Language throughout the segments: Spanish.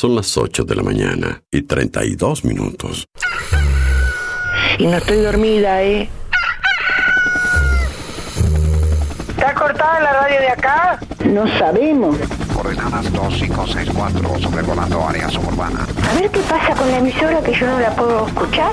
Son las 8 de la mañana y 32 minutos. Y no estoy dormida, ¿eh? ¿Está cortada la radio de acá? No sabemos. Coordenadas 2564, sobrevolando área suburbana. A ver qué pasa con la emisora que yo no la puedo escuchar.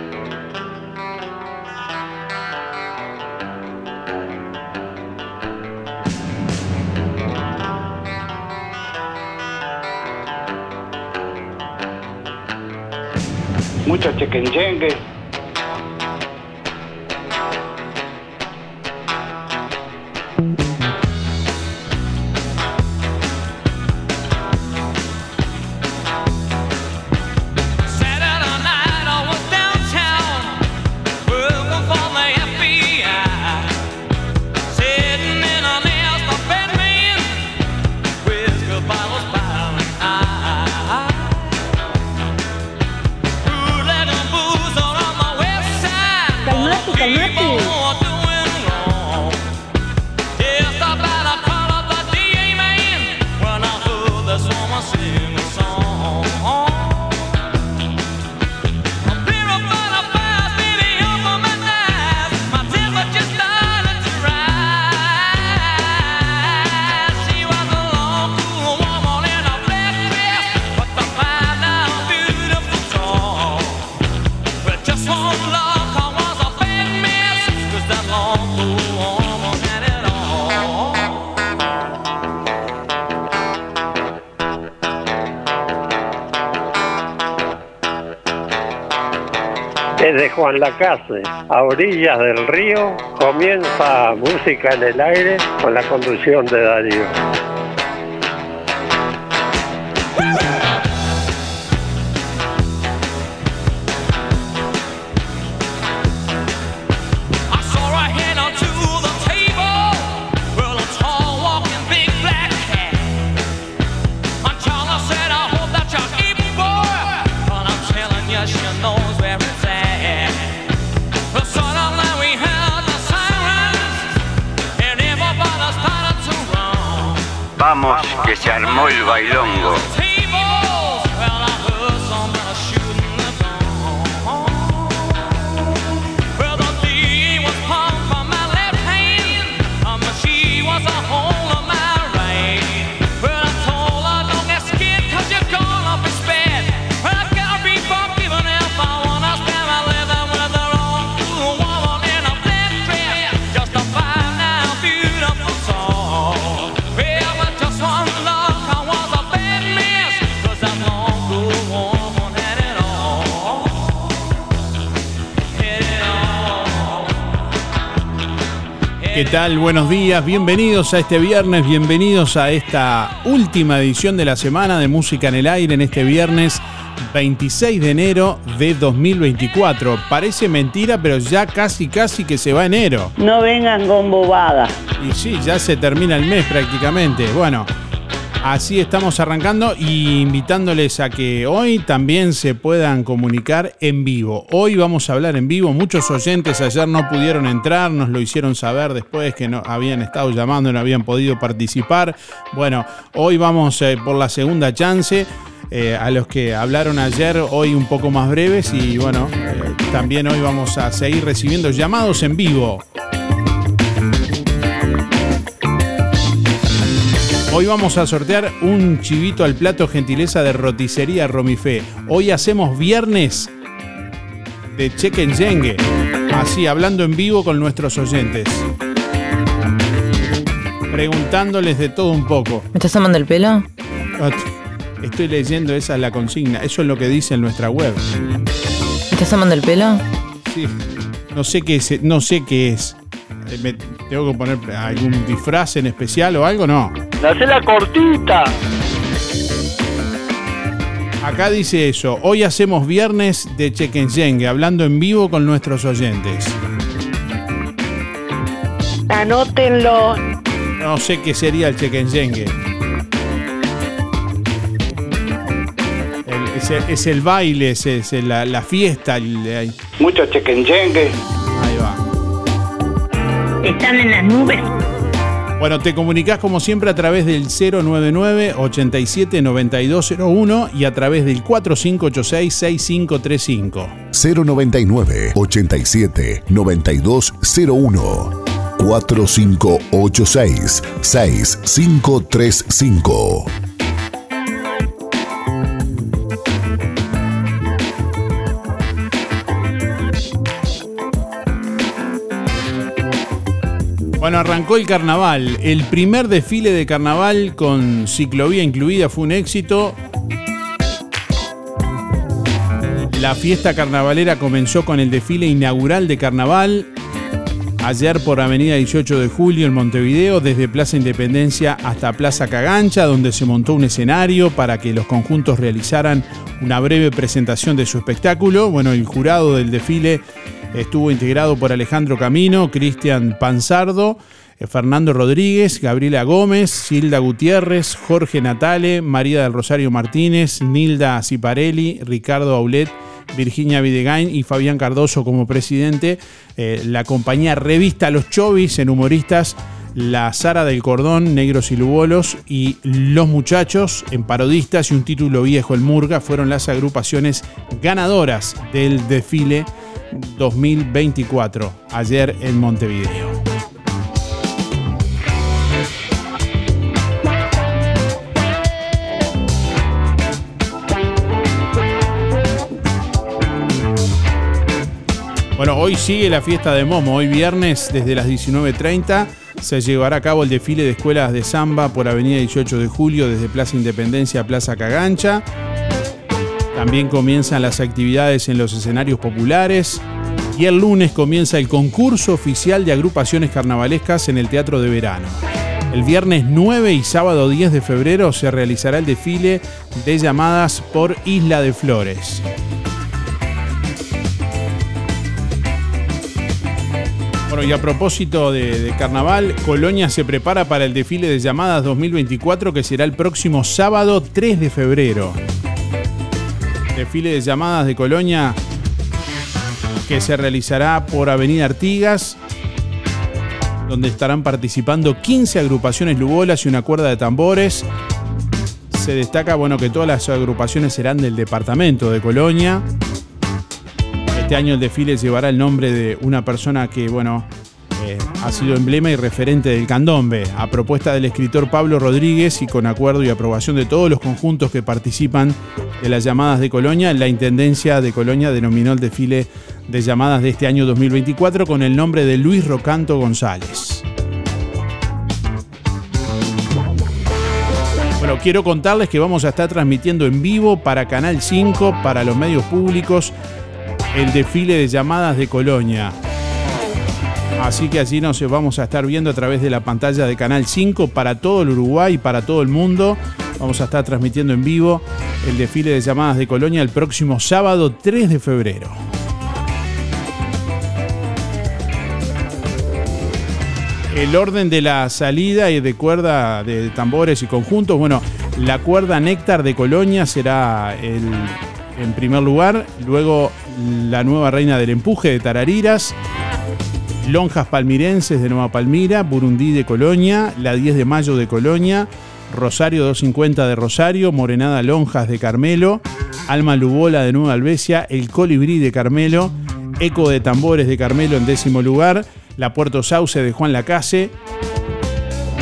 Mucho chequenchengue. Desde Juan Lacase, a orillas del río, comienza música en el aire con la conducción de Darío. Vamos, que se armó el bailongo. ¿Qué tal? Buenos días, bienvenidos a este viernes, bienvenidos a esta última edición de la semana de Música en el Aire en este viernes 26 de enero de 2024. Parece mentira, pero ya casi casi que se va enero. No vengan con bobadas. Y sí, ya se termina el mes prácticamente. Bueno, así estamos arrancando y invitándoles a que hoy también se puedan comunicar en vivo. Hoy vamos a hablar en vivo. Muchos oyentes ayer no pudieron entrar, nos lo hicieron saber después que no habían estado llamando y no habían podido participar. Bueno, hoy vamos eh, por la segunda chance. Eh, a los que hablaron ayer, hoy un poco más breves y bueno, eh, también hoy vamos a seguir recibiendo llamados en vivo. Hoy vamos a sortear un chivito al plato gentileza de roticería Romifé. Hoy hacemos viernes de cheque Yengue. Así, hablando en vivo con nuestros oyentes. preguntándoles de todo un poco. ¿Me estás tomando el pelo? Estoy leyendo, esa es la consigna. Eso es lo que dice en nuestra web. ¿Me estás tomando el pelo? Sí. No sé qué es. No sé qué es. Eh, me- ¿Tengo que poner algún disfraz en especial o algo? No. Hacé la cortita. Acá dice eso. Hoy hacemos viernes de Chequenyengue, hablando en vivo con nuestros oyentes. Anótenlo. No sé qué sería el Chequenyengue. Es el, es el baile, es, es la, la fiesta. Mucho chequenchengue. ahí va. Están en las nubes. Bueno, te comunicas como siempre a través del 099-87-9201 y a través del 4586-6535. 099 87 9201 4586 6535 Bueno, arrancó el carnaval. El primer desfile de carnaval con ciclovía incluida fue un éxito. La fiesta carnavalera comenzó con el desfile inaugural de carnaval. Ayer por Avenida 18 de Julio en Montevideo, desde Plaza Independencia hasta Plaza Cagancha, donde se montó un escenario para que los conjuntos realizaran una breve presentación de su espectáculo. Bueno, el jurado del desfile estuvo integrado por Alejandro Camino, Cristian Panzardo, eh, Fernando Rodríguez, Gabriela Gómez, Silda Gutiérrez, Jorge Natale, María del Rosario Martínez, Nilda Ciparelli, Ricardo Aulet, Virginia Videgain y Fabián Cardoso como presidente. Eh, la compañía Revista Los Chovis en humoristas. La Sara del Cordón, Negros y Lubolos y Los Muchachos en parodistas y un título viejo, el Murga, fueron las agrupaciones ganadoras del desfile 2024, ayer en Montevideo. Bueno, hoy sigue la fiesta de Momo. Hoy viernes, desde las 19.30, se llevará a cabo el desfile de escuelas de samba por Avenida 18 de Julio, desde Plaza Independencia a Plaza Cagancha. También comienzan las actividades en los escenarios populares. Y el lunes comienza el concurso oficial de agrupaciones carnavalescas en el Teatro de Verano. El viernes 9 y sábado 10 de febrero se realizará el desfile de llamadas por Isla de Flores. Bueno, y a propósito de, de carnaval, Colonia se prepara para el desfile de llamadas 2024 que será el próximo sábado 3 de febrero. Desfile de llamadas de Colonia que se realizará por Avenida Artigas, donde estarán participando 15 agrupaciones lugolas y una cuerda de tambores. Se destaca bueno, que todas las agrupaciones serán del departamento de Colonia. Este año el desfile llevará el nombre de una persona que, bueno, eh, ha sido emblema y referente del candombe, a propuesta del escritor Pablo Rodríguez y con acuerdo y aprobación de todos los conjuntos que participan de las llamadas de Colonia, la Intendencia de Colonia denominó el desfile de llamadas de este año 2024 con el nombre de Luis Rocanto González. Bueno, quiero contarles que vamos a estar transmitiendo en vivo para Canal 5, para los medios públicos, el desfile de llamadas de Colonia. Así que allí nos vamos a estar viendo a través de la pantalla de Canal 5 para todo el Uruguay y para todo el mundo. Vamos a estar transmitiendo en vivo el desfile de llamadas de Colonia el próximo sábado 3 de febrero. El orden de la salida y de cuerda de tambores y conjuntos, bueno, la cuerda Néctar de Colonia será el, en primer lugar, luego la nueva reina del empuje de Tarariras, Lonjas Palmirenses de Nueva Palmira, Burundí de Colonia, la 10 de Mayo de Colonia, Rosario 250 de Rosario, Morenada Lonjas de Carmelo, Alma Lubola de Nueva Albesia, El Colibrí de Carmelo, Eco de Tambores de Carmelo en décimo lugar, La Puerto Sauce de Juan Lacase,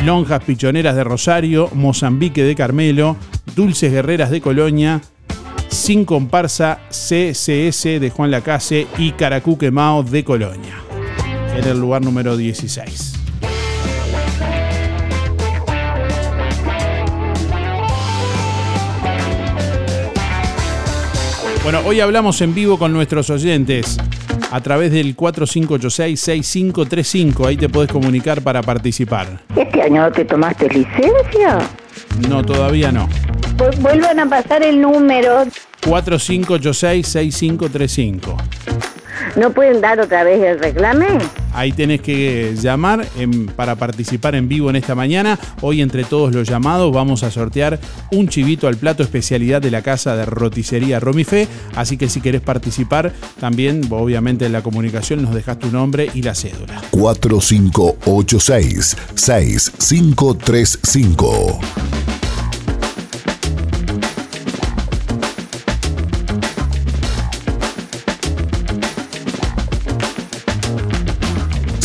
Lonjas Pichoneras de Rosario, Mozambique de Carmelo, Dulces Guerreras de Colonia, Sin Comparsa CCS de Juan Lacase y Caracú Quemao de Colonia en el lugar número 16. Bueno, hoy hablamos en vivo con nuestros oyentes a través del 4586-6535. Ahí te podés comunicar para participar. ¿Este año te tomaste licencia? No, todavía no. Vuelvan a pasar el número. 4586-6535. ¿No pueden dar otra vez el reclame? Ahí tenés que llamar para participar en vivo en esta mañana. Hoy entre todos los llamados vamos a sortear un chivito al plato especialidad de la casa de roticería Romifé. Así que si querés participar, también obviamente en la comunicación nos dejas tu nombre y la cédula. 4586-6535.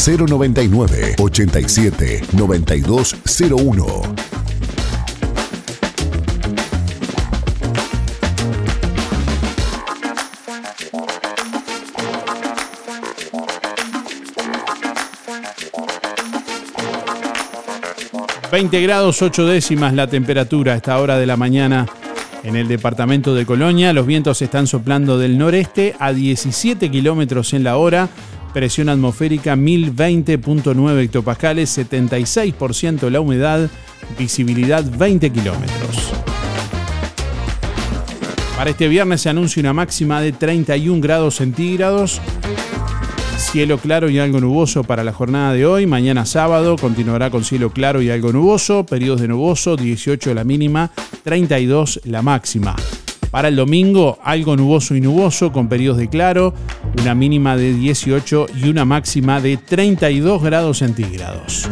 ...099 87 9201 20 grados 8 décimas la temperatura a esta hora de la mañana en el departamento de Colonia. Los vientos están soplando del noreste a 17 kilómetros en la hora. Presión atmosférica 1020.9 hectopascales, 76% la humedad, visibilidad 20 kilómetros. Para este viernes se anuncia una máxima de 31 grados centígrados. Cielo claro y algo nuboso para la jornada de hoy. Mañana sábado continuará con cielo claro y algo nuboso. Periodos de nuboso, 18 la mínima, 32 la máxima. Para el domingo, algo nuboso y nuboso con periodos de claro, una mínima de 18 y una máxima de 32 grados centígrados.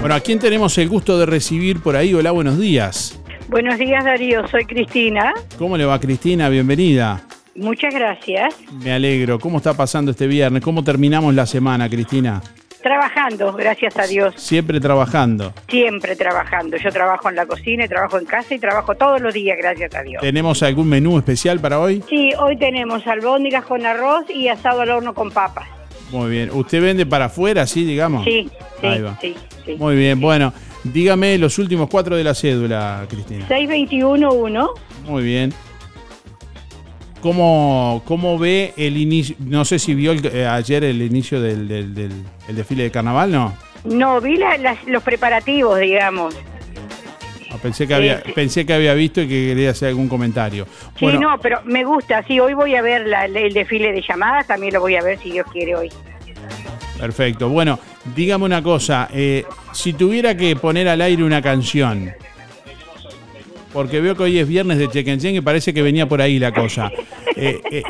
Bueno, ¿a quién tenemos el gusto de recibir por ahí? Hola, buenos días. Buenos días Darío, soy Cristina. ¿Cómo le va Cristina? Bienvenida. Muchas gracias. Me alegro. ¿Cómo está pasando este viernes? ¿Cómo terminamos la semana, Cristina? Trabajando, gracias a Dios. Siempre trabajando. Siempre trabajando. Yo trabajo en la cocina, trabajo en casa y trabajo todos los días, gracias a Dios. ¿Tenemos algún menú especial para hoy? Sí, hoy tenemos albóndigas con arroz y asado al horno con papas. Muy bien. ¿Usted vende para afuera, sí, digamos? Sí, sí, Ahí va. sí, sí. Muy bien. Bueno, dígame los últimos cuatro de la cédula, Cristina. 6211. Muy bien. ¿Cómo, cómo ve el inicio? No sé si vio el- eh, ayer el inicio del, del- del- el desfile de carnaval, ¿no? No, vi la- las- los preparativos, digamos. Ah, Pensé que, había, sí. pensé que había visto y que quería hacer algún comentario. Sí, Bueno, no, pero me gusta. Sí, hoy voy a ver la- el desfile de llamadas, también lo voy a ver si Dios quiere hoy. Perfecto. Bueno, dígame una cosa. eh, si tuviera que poner al aire una canción, porque veo que hoy es viernes de Chequenchen y parece que venía por ahí la cosa. Eh, eh,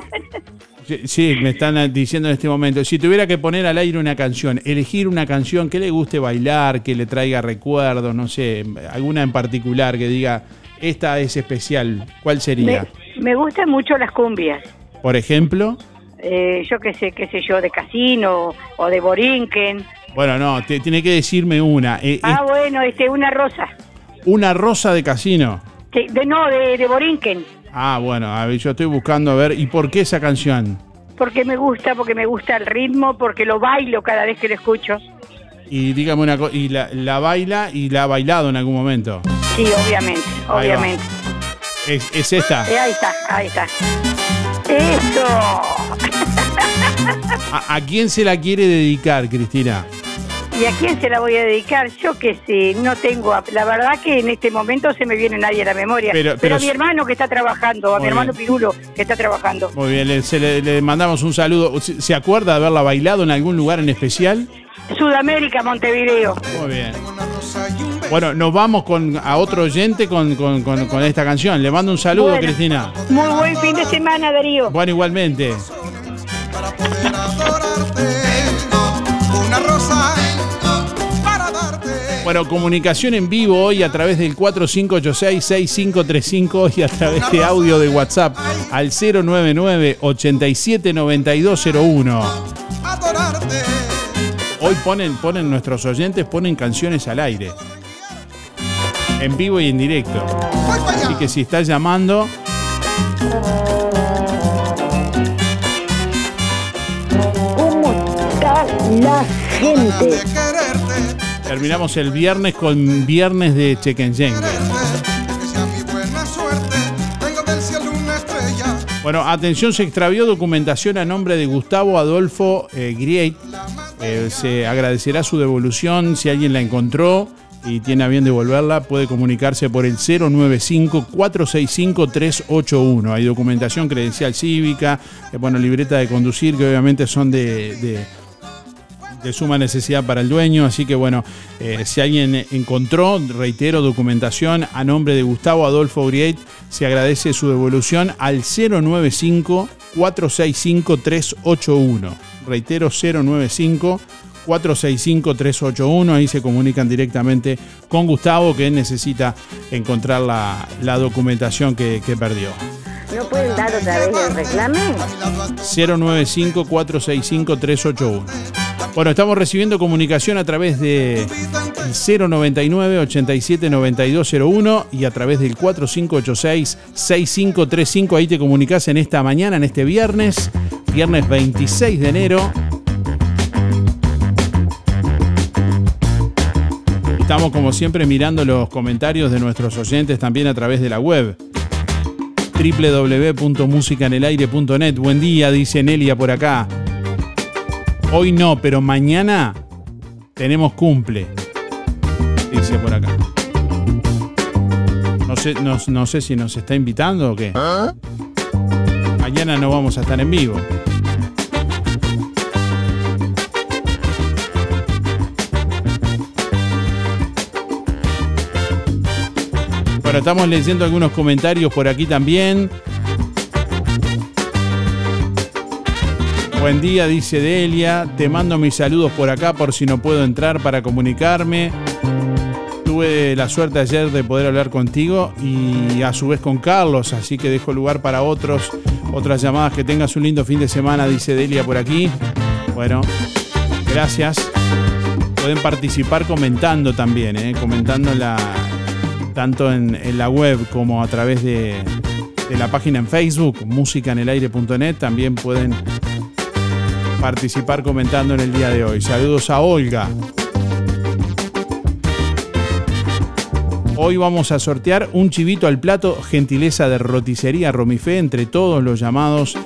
sí, me están diciendo en este momento. Si tuviera que poner al aire una canción, elegir una canción que le guste bailar, que le traiga recuerdos, no sé, alguna en particular que diga, esta es especial, ¿cuál sería? Me, me gustan mucho las cumbias. Por ejemplo. Eh, yo qué sé, qué sé yo, de Casino o de Borinquen. Bueno, no, te- tiene que decirme una. Eh, Ah, bueno, este, una rosa. Una rosa de casino. Sí, de, no, de, de Borinquen. Ah, bueno, a ver, yo estoy buscando a ver, ¿y por qué esa canción? Porque me gusta, porque me gusta el ritmo, porque lo bailo cada vez que lo escucho. Y dígame una cosa, y la, la baila y la ha bailado en algún momento. Sí, obviamente, Ahí va. obviamente. Es, es esta. Eh, ahí está, ahí está. Eso. ¿A, a quién se la quiere dedicar, Cristina? ¿Y a quién se la voy a dedicar? Yo qué sé, no tengo. La verdad que en este momento se me viene nadie a la memoria. Pero- Pero, pero a mi hermano que está trabajando, a mi hermano bien. Pirulo que está trabajando. Muy bien, le, se le, le mandamos un saludo. ¿Se, acuerda de haberla bailado en algún lugar en especial? Sudamérica, Montevideo. Muy bien. Bueno, nos vamos con a otro oyente con, con- con- con esta canción. Le mando un saludo, Bueno. Cristina. Muy buen fin de semana, Darío. Bueno, igualmente. Una Bueno, comunicación en vivo hoy a través del 4586-6535 y a través de audio de WhatsApp al 099-879201. Hoy ponen, ponen nuestros oyentes, ponen canciones al aire. En vivo y en directo. Así que si estás llamando, ¿Cómo está la gente? Terminamos el viernes con viernes de Chequenyengue. Bueno, atención, se extravió documentación a nombre de Gustavo Adolfo eh. Eh, se agradecerá su devolución si alguien la encontró y tiene a bien devolverla, puede comunicarse por el 095-465-381. Hay documentación credencial cívica, eh, bueno, libreta de conducir, que obviamente son de- de suma necesidad para el dueño. Así que bueno, eh, si alguien encontró, reitero, documentación a nombre de Gustavo Adolfo Grieit, se agradece su devolución al 095-465-381. Reitero, 095 465-381. Ahí se comunican directamente con Gustavo que necesita encontrar la, documentación que perdió. ¿No pueden dar otra vez el reclame? 095-465-381. Bueno, estamos recibiendo comunicación a través de 099-879201 y a través del 4586-6535. Ahí te comunicas en esta mañana, en este viernes, viernes 26 de enero. Estamos como siempre mirando los comentarios de nuestros oyentes también a través de la web www.musicanelaire.net. Buen día, dice Nelia por acá. Hoy no, pero mañana tenemos cumple. Dice por acá. No sé, no, no sé si nos está invitando o qué. Mañana no vamos a estar en vivo. Estamos leyendo algunos comentarios por aquí también. Buen día, dice Delia. Te mando mis saludos por acá por si no puedo entrar para comunicarme. Tuve la suerte ayer de poder hablar contigo y a su vez con Carlos, así que dejo lugar para otros, otras llamadas. Que tengas un lindo fin de semana, dice Delia por aquí. Bueno, gracias. Pueden participar comentando también, ¿eh? comentando la, tanto en, la web como a través de, de la página en Facebook, musicanelaire.net. También pueden participar comentando en el día de hoy. Saludos a Olga. Hoy vamos a sortear un chivito al plato, gentileza de roticería Romifé entre todos los llamados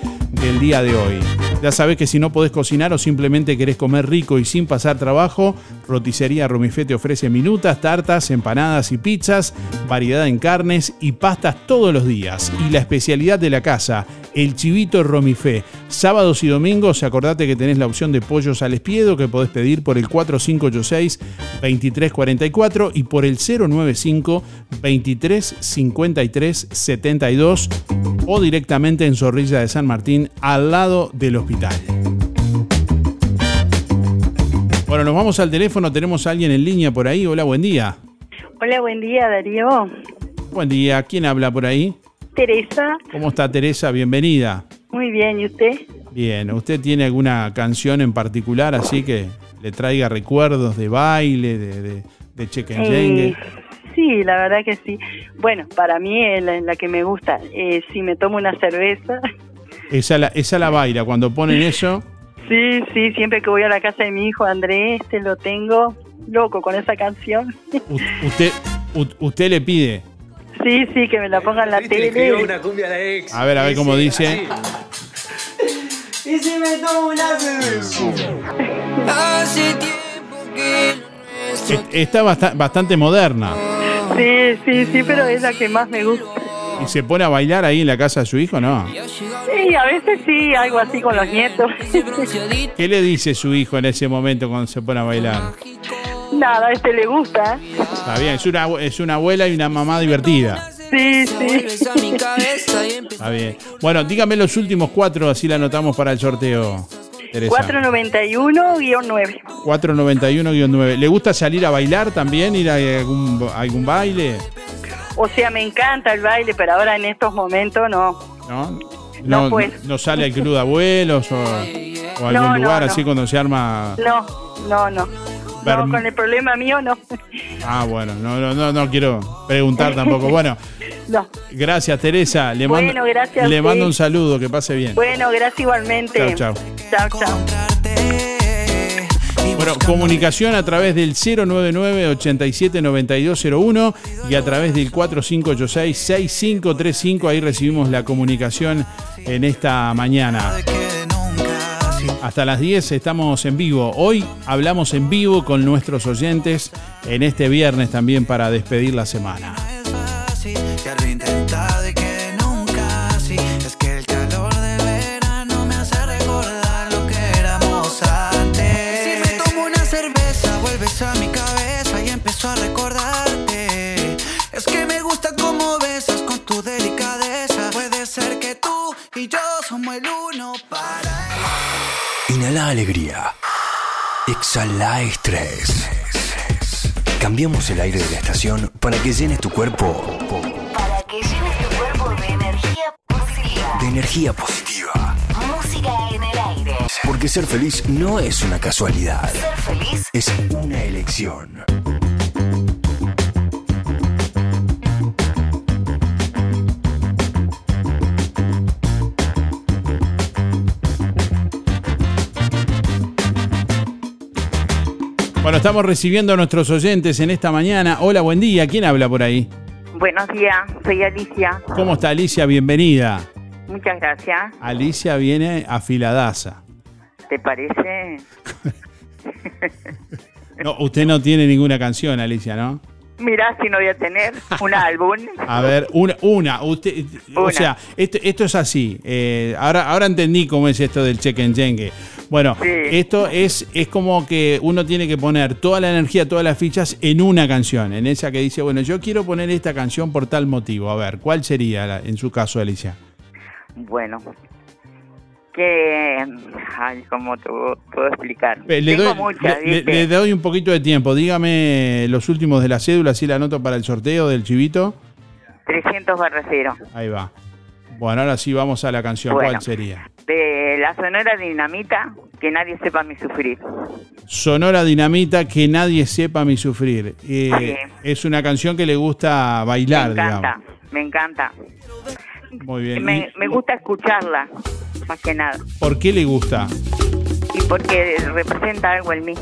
del día de hoy. Ya sabes que si no podés cocinar o simplemente querés comer rico y sin pasar trabajo, Roticería Romifé te ofrece minutas, tartas, empanadas y pizzas, variedad en carnes y pastas todos los días. Y la especialidad de la casa, el chivito Romifé. Sábados y domingos, acordate que tenés la opción de pollos al espiedo que podés pedir por el 4586-2344 y por el 095 2353 72 o directamente en Zorrilla de San Martín al lado del hospital. Bueno, nos vamos al teléfono, tenemos a alguien en línea por ahí. Hola, buen día. Hola, buen día, Darío. Buen día, ¿quién habla por ahí? Teresa. ¿Cómo está Teresa? Bienvenida. Muy bien, ¿y usted? Bien, ¿usted tiene alguna canción en particular así que le traiga recuerdos de baile, de, de, de? Eh, sí, la verdad que sí. Bueno, para mí es la, la que me gusta. Eh, si me tomo una cerveza, Esa la, esa la baila, cuando ponen eso, sí, sí, siempre que voy a la casa de mi hijo Andrés, este lo tengo loco con esa canción. u- usted, u- usted le pide. Sí, sí, que me la pongan en la tele. cumbia a la ex. A ver, a ver cómo dice. Y si me tomo una cerveza. Hace tiempo que Es- Está basta- bastante moderna. Sí, sí, sí, pero es la que más me gusta. ¿Y se pone a bailar ahí en la casa de su hijo? No. Sí, a veces sí, algo así con los nietos. ¿Qué le dice su hijo en ese momento cuando se pone a bailar? Nada, a este le gusta. Está bien, es una, es una abuela y una mamá divertida. Sí, sí. Está bien. Bueno, dígame los últimos cuatro, así la anotamos para el sorteo, Teresa. 491-9. 491-9. ¿Le gusta salir a bailar también? ¿Ir a algún, a algún baile? O sea, me encanta el baile, pero ahora en estos momentos no. ¿No? No, pues. no sale al club de abuelos o, algún No, lugar así cuando se arma. No, no, no. No, con el problema mío no. Ah, bueno, no, no, no, no quiero preguntar tampoco. Bueno, No. gracias Teresa. Le Bueno, mando, gracias le mando un saludo, que pase bien. Bueno, gracias igualmente. Chao, chao. Chao, chao. Bueno, comunicación a través del 099-879201 y a través del 4586-6535. Ahí recibimos la comunicación en esta mañana. Hasta las 10 estamos en vivo. Hoy hablamos en vivo con nuestros oyentes en este viernes también para despedir la semana. Y al intentar de que nunca así Es que el calor del verano me hace recordar lo que éramos antes Si me tomo una cerveza vuelves a mi cabeza y empiezo a recordarte Es que me gusta cómo besas con tu delicadeza Puede ser que tú y yo somos el uno para Inhala alegría. Exhala estrés. Cambiamos el aire de la estación para que llenes tu cuerpo Para que llenes tu cuerpo de energía positiva. de energía positiva. Música en el aire. Porque ser feliz no es una casualidad, Ser feliz es una elección. Bueno, estamos recibiendo a nuestros oyentes en esta mañana. Hola, buen día. ¿Quién habla por ahí? Buenos días, soy Alicia. ¿Cómo está Alicia? Bienvenida. Muchas gracias. Alicia viene afiladaza. ¿Te parece? No, usted no tiene ninguna canción, Alicia, ¿no? Mirá si no voy a tener un álbum. A ver, una, una. Usted, O sea, esto, esto es así. Eh, ahora, ahora entendí cómo es esto del check jengue. Bueno, esto es, es como que uno tiene que poner toda la energía, todas las fichas en una canción. En esa que dice, bueno, yo quiero poner esta canción por tal motivo. A ver, ¿cuál sería la- en su caso, Alicia? Bueno, que... Ay, ¿cómo te puedo explicar? Eh, Le Tengo doy, muchas, le- le- ¿viste? le doy un poquito de tiempo. Dígame los últimos de la cédula, así la anoto para el sorteo del chivito. 300 barra cero. Ahí va. Bueno, ahora sí vamos a la canción. Bueno. ¿Cuál sería? De la Sonora Dinamita, que nadie sepa mi sufrir. Sonora Dinamita, que nadie sepa mi sufrir. Eh, Es una canción que le gusta bailar, me encanta, digamos. me encanta. Muy bien. Me, ¿Y me gusta escucharla, más que nada. ¿Por qué le gusta? Y porque representa algo en mí.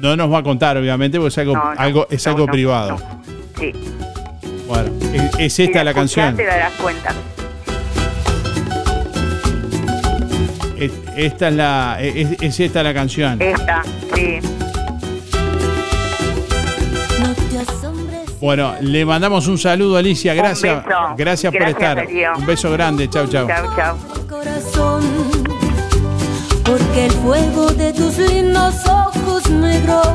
No nos va a contar, obviamente, porque es algo, No, no, algo, es no, algo privado. Sí. Bueno, es, es Si esta la escuchás, canción. te darás cuenta. Es- Esta es la, es, es esta la canción. Esta, sí. Bueno, le mandamos un saludo, Alicia. Gracias. beso. Gracias por Gracias, estar. Darío. Un beso grande. Chau, chau. Chau, chau. corazón, porque el fuego de tus lindos ojos negros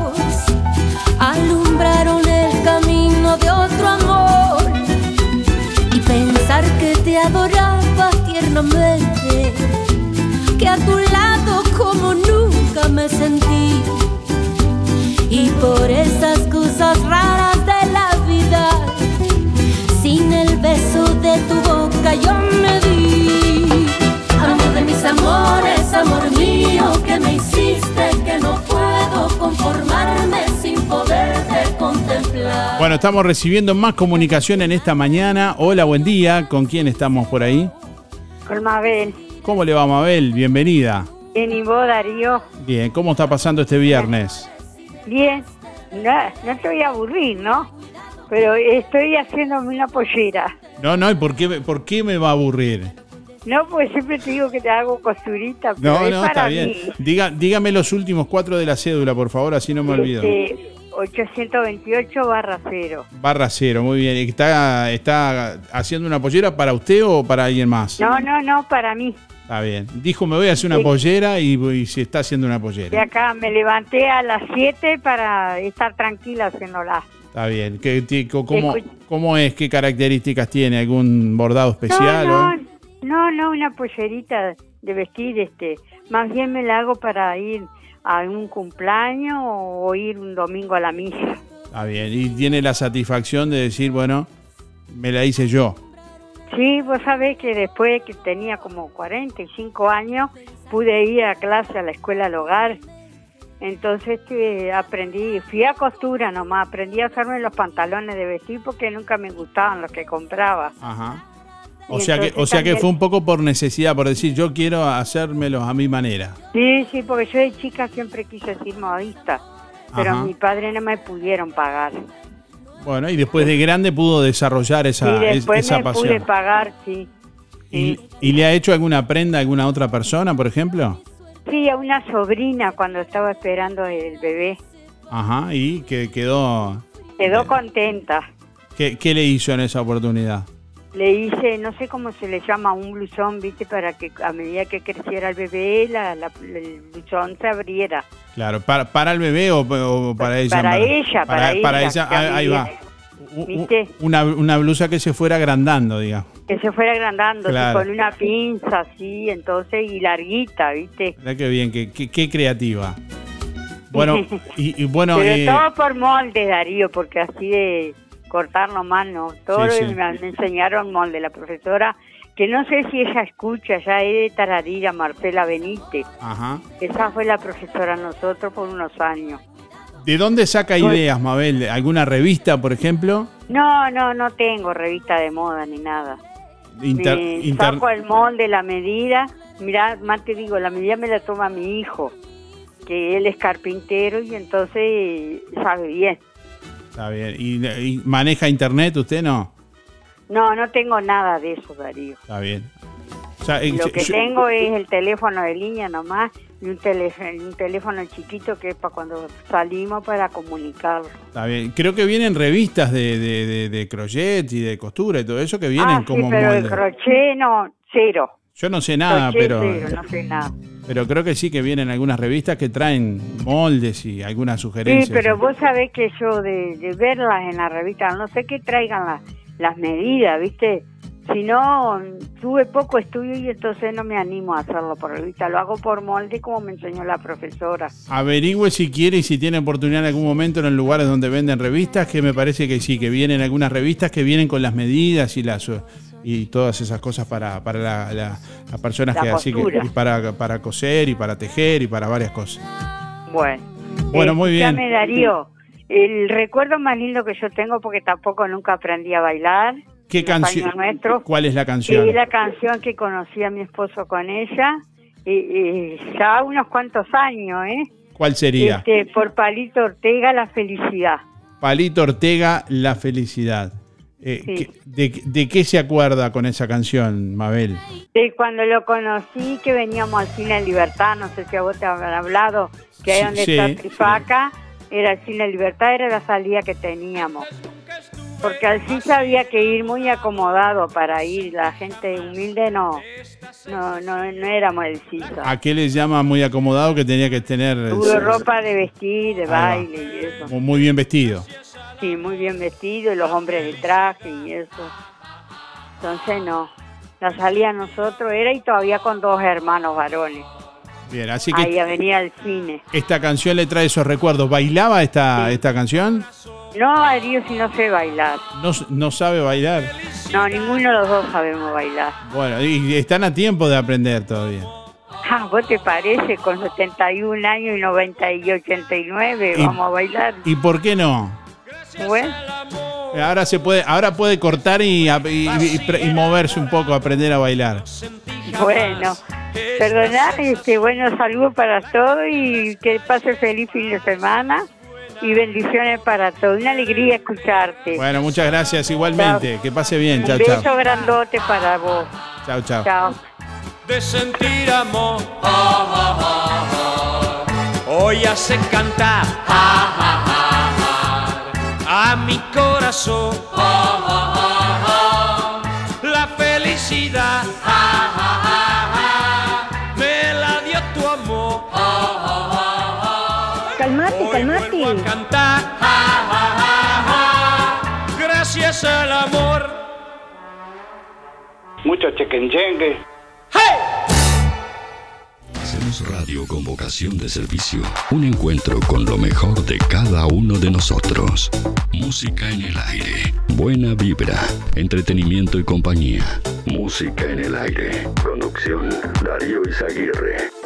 alumbraron el camino de otro amor y pensar que te adoraba tiernamente, que a tu lado como nunca me sentí y por esas cosas raras beso de tu boca yo me di. Amor de mis amores, amor mío, que me hiciste que no puedo conformarme sin poderte contemplar. Bueno, estamos recibiendo más comunicación en esta mañana. Hola, buen día. ¿Con quién estamos por ahí? Con Mabel. ¿Cómo le va, Mabel? Bienvenida. Bien, y vos, Darío. Bien, ¿cómo está pasando este viernes? Bien. No, no te voy a aburrir, ¿no? Pero estoy haciéndome una pollera. No, no, ¿y por qué, me- por qué me va a aburrir? No, pues siempre te digo que te hago costurita, pero No, es no, para está bien. mí. Diga, dígame los últimos cuatro de la cédula, por favor, así no me olvido. Este, 828 barra cero. Barra cero, muy bien. ¿Está, ¿Está haciendo una pollera para usted o para alguien más? No, no, no, para mí. Está bien. Dijo, me voy a hacer una Sí. pollera y, y se está haciendo una De pollera. acá me levanté a las 7 para estar tranquila haciéndola. Está bien. ¿Qué, ti- co- cómo, Escuch- ¿Cómo es? ¿Qué características tiene? ¿Algún bordado especial? No, o- no, no, no, una pollerita de vestir, este, más bien me la hago para ir a un cumpleaños o ir un domingo a la misa. Está bien. Y tiene la satisfacción de decir, bueno, me la hice yo. Sí, vos sabés que después que tenía como 45 años, pude ir a clase a la escuela al hogar. Entonces este, aprendí, fui a costura nomás, aprendí a hacerme los pantalones de vestir porque nunca me gustaban los que compraba. Ajá. O Y sea que, o sea que fue un poco por necesidad, por decir, yo quiero hacérmelos a mi manera. Sí, sí, porque yo de chica siempre quise ser modista, pero Ajá. mi padre no me pudieron pagar. Bueno, y después de grande pudo desarrollar esa, y es- después esa me pasión. pude pagar, sí. ¿Y, y le ha hecho alguna prenda a alguna otra persona, por ejemplo? Sí, a una sobrina cuando estaba esperando el bebé. Ajá, y que quedó... Quedó contenta. ¿Qué, qué le hizo en esa oportunidad? Le hice, no sé cómo se le llama, un blusón, viste, para que a medida que creciera el bebé, la, la- el blusón se abriera. Claro, ¿para, para el bebé o, o para ella? Para ella, para ella, ella, que ah, ahí va. ¿Viste? Una, una blusa que se fuera agrandando, digamos. Que se fuera agrandando, Claro. con una pinza así, entonces, y larguita, viste. Mirá qué bien, qué, qué- qué creativa. Bueno, y, y bueno, Pero eh, todo por molde, Darío, porque así de cortar nomás no. Todo Sí, sí. Me, me enseñaron molde. La profesora, que no sé si ella escucha, ya es de Tararira, Marcela Benítez. ajá. Esa fue la profesora nosotros por unos años. ¿De dónde saca ideas, Mabel? ¿Alguna revista, por ejemplo? No, no, no tengo revista de moda ni nada. Inter- me inter- saco el molde, la medida. Mirá, más te digo, la medida me la toma mi hijo, que él es carpintero y entonces sabe bien. Está bien. ¿Y, y maneja internet usted? No. No, no tengo nada de eso, Darío. Está bien. O sea, eh, Lo que yo- tengo es el teléfono de línea nomás y un, teléfono, un teléfono chiquito que es para cuando salimos para comunicar. Está bien. Creo que vienen revistas de, de, de, de crochet y de costura y todo eso que vienen ah, como sí, pero el moldes. crochet no, cero. Yo no sé nada, Crochet pero, cero, no sé nada. pero creo que sí que vienen algunas revistas que traen moldes y algunas sugerencias. Sí, pero vos sabés que yo de, de verlas en la revista, no sé que traigan la- las medidas, ¿viste? Si no, tuve poco estudio y entonces no me animo a hacerlo por revista, lo hago por molde como me enseñó la profesora. Averigüe si quiere y si tiene oportunidad en algún momento en lugares donde venden revistas, que me parece que sí, que vienen algunas revistas que vienen con las medidas y las y todas esas cosas para, para la- la- las personas La que así que para, para coser y para tejer y para varias cosas. Bueno. Bueno, muy bien. Escuchame, Darío, el recuerdo más lindo que yo tengo, porque tampoco nunca aprendí a bailar, ¿Qué canción? ¿Cuál es la canción? es la canción que conocí a mi esposo con ella, y, y ya unos cuantos años, ¿eh? ¿Cuál sería? Este, por Palito Ortega, La Felicidad. Palito Ortega, La Felicidad. Eh, Sí. ¿qué- de, de qué se acuerda con esa canción, Mabel? De cuando lo conocí, que veníamos al Cine Libertad, no sé si a vos te habrán hablado, que ahí Sí, donde sí, está Trifaca, era el Cine Libertad, era la salida que teníamos. Porque al CIS había que ir muy acomodado para ir, la gente humilde no, no, no, no éramos el CIS. ¿A qué les llama muy acomodado que tenía que tener Tuve ropa de vestir, de baile y eso. mu- muy bien vestido? Sí, muy bien vestido, y los hombres de traje y eso. Entonces no, la salida nosotros era y todavía con dos hermanos varones. Bien, así que Ahí venía al cine. esta canción le trae esos recuerdos. ¿Bailaba esta, esta canción? No, Darío, si no sé bailar. No, no sabe bailar. No, ninguno de los dos sabemos bailar. Bueno, y están a tiempo de aprender todavía. Ah, ¿vos te parece? Con 71 años y 90 y 89 Y- vamos a bailar. ¿Y por qué no? Bueno, Ahora se puede, ahora puede cortar y, y- moverse un poco, aprender a bailar. bueno. Perdoná, este, bueno, saludos para todos y que pase feliz fin de semana y bendiciones para todos. Una alegría escucharte. Bueno, muchas gracias igualmente. Que pase bien. Un Chao, beso chao. grandote para vos. Chao, chao. Chao. de sentir amor. Hoy hace cantar a mi corazón la felicidad. Hoy vuelvo a cantar gracias al amor. Mucho chequenchengue. Hacemos radio con vocación de servicio. Un encuentro con lo mejor de cada uno de nosotros. Música en el aire. Buena vibra. Entretenimiento y compañía. Música en el aire. Conducción Darío Izaguirre.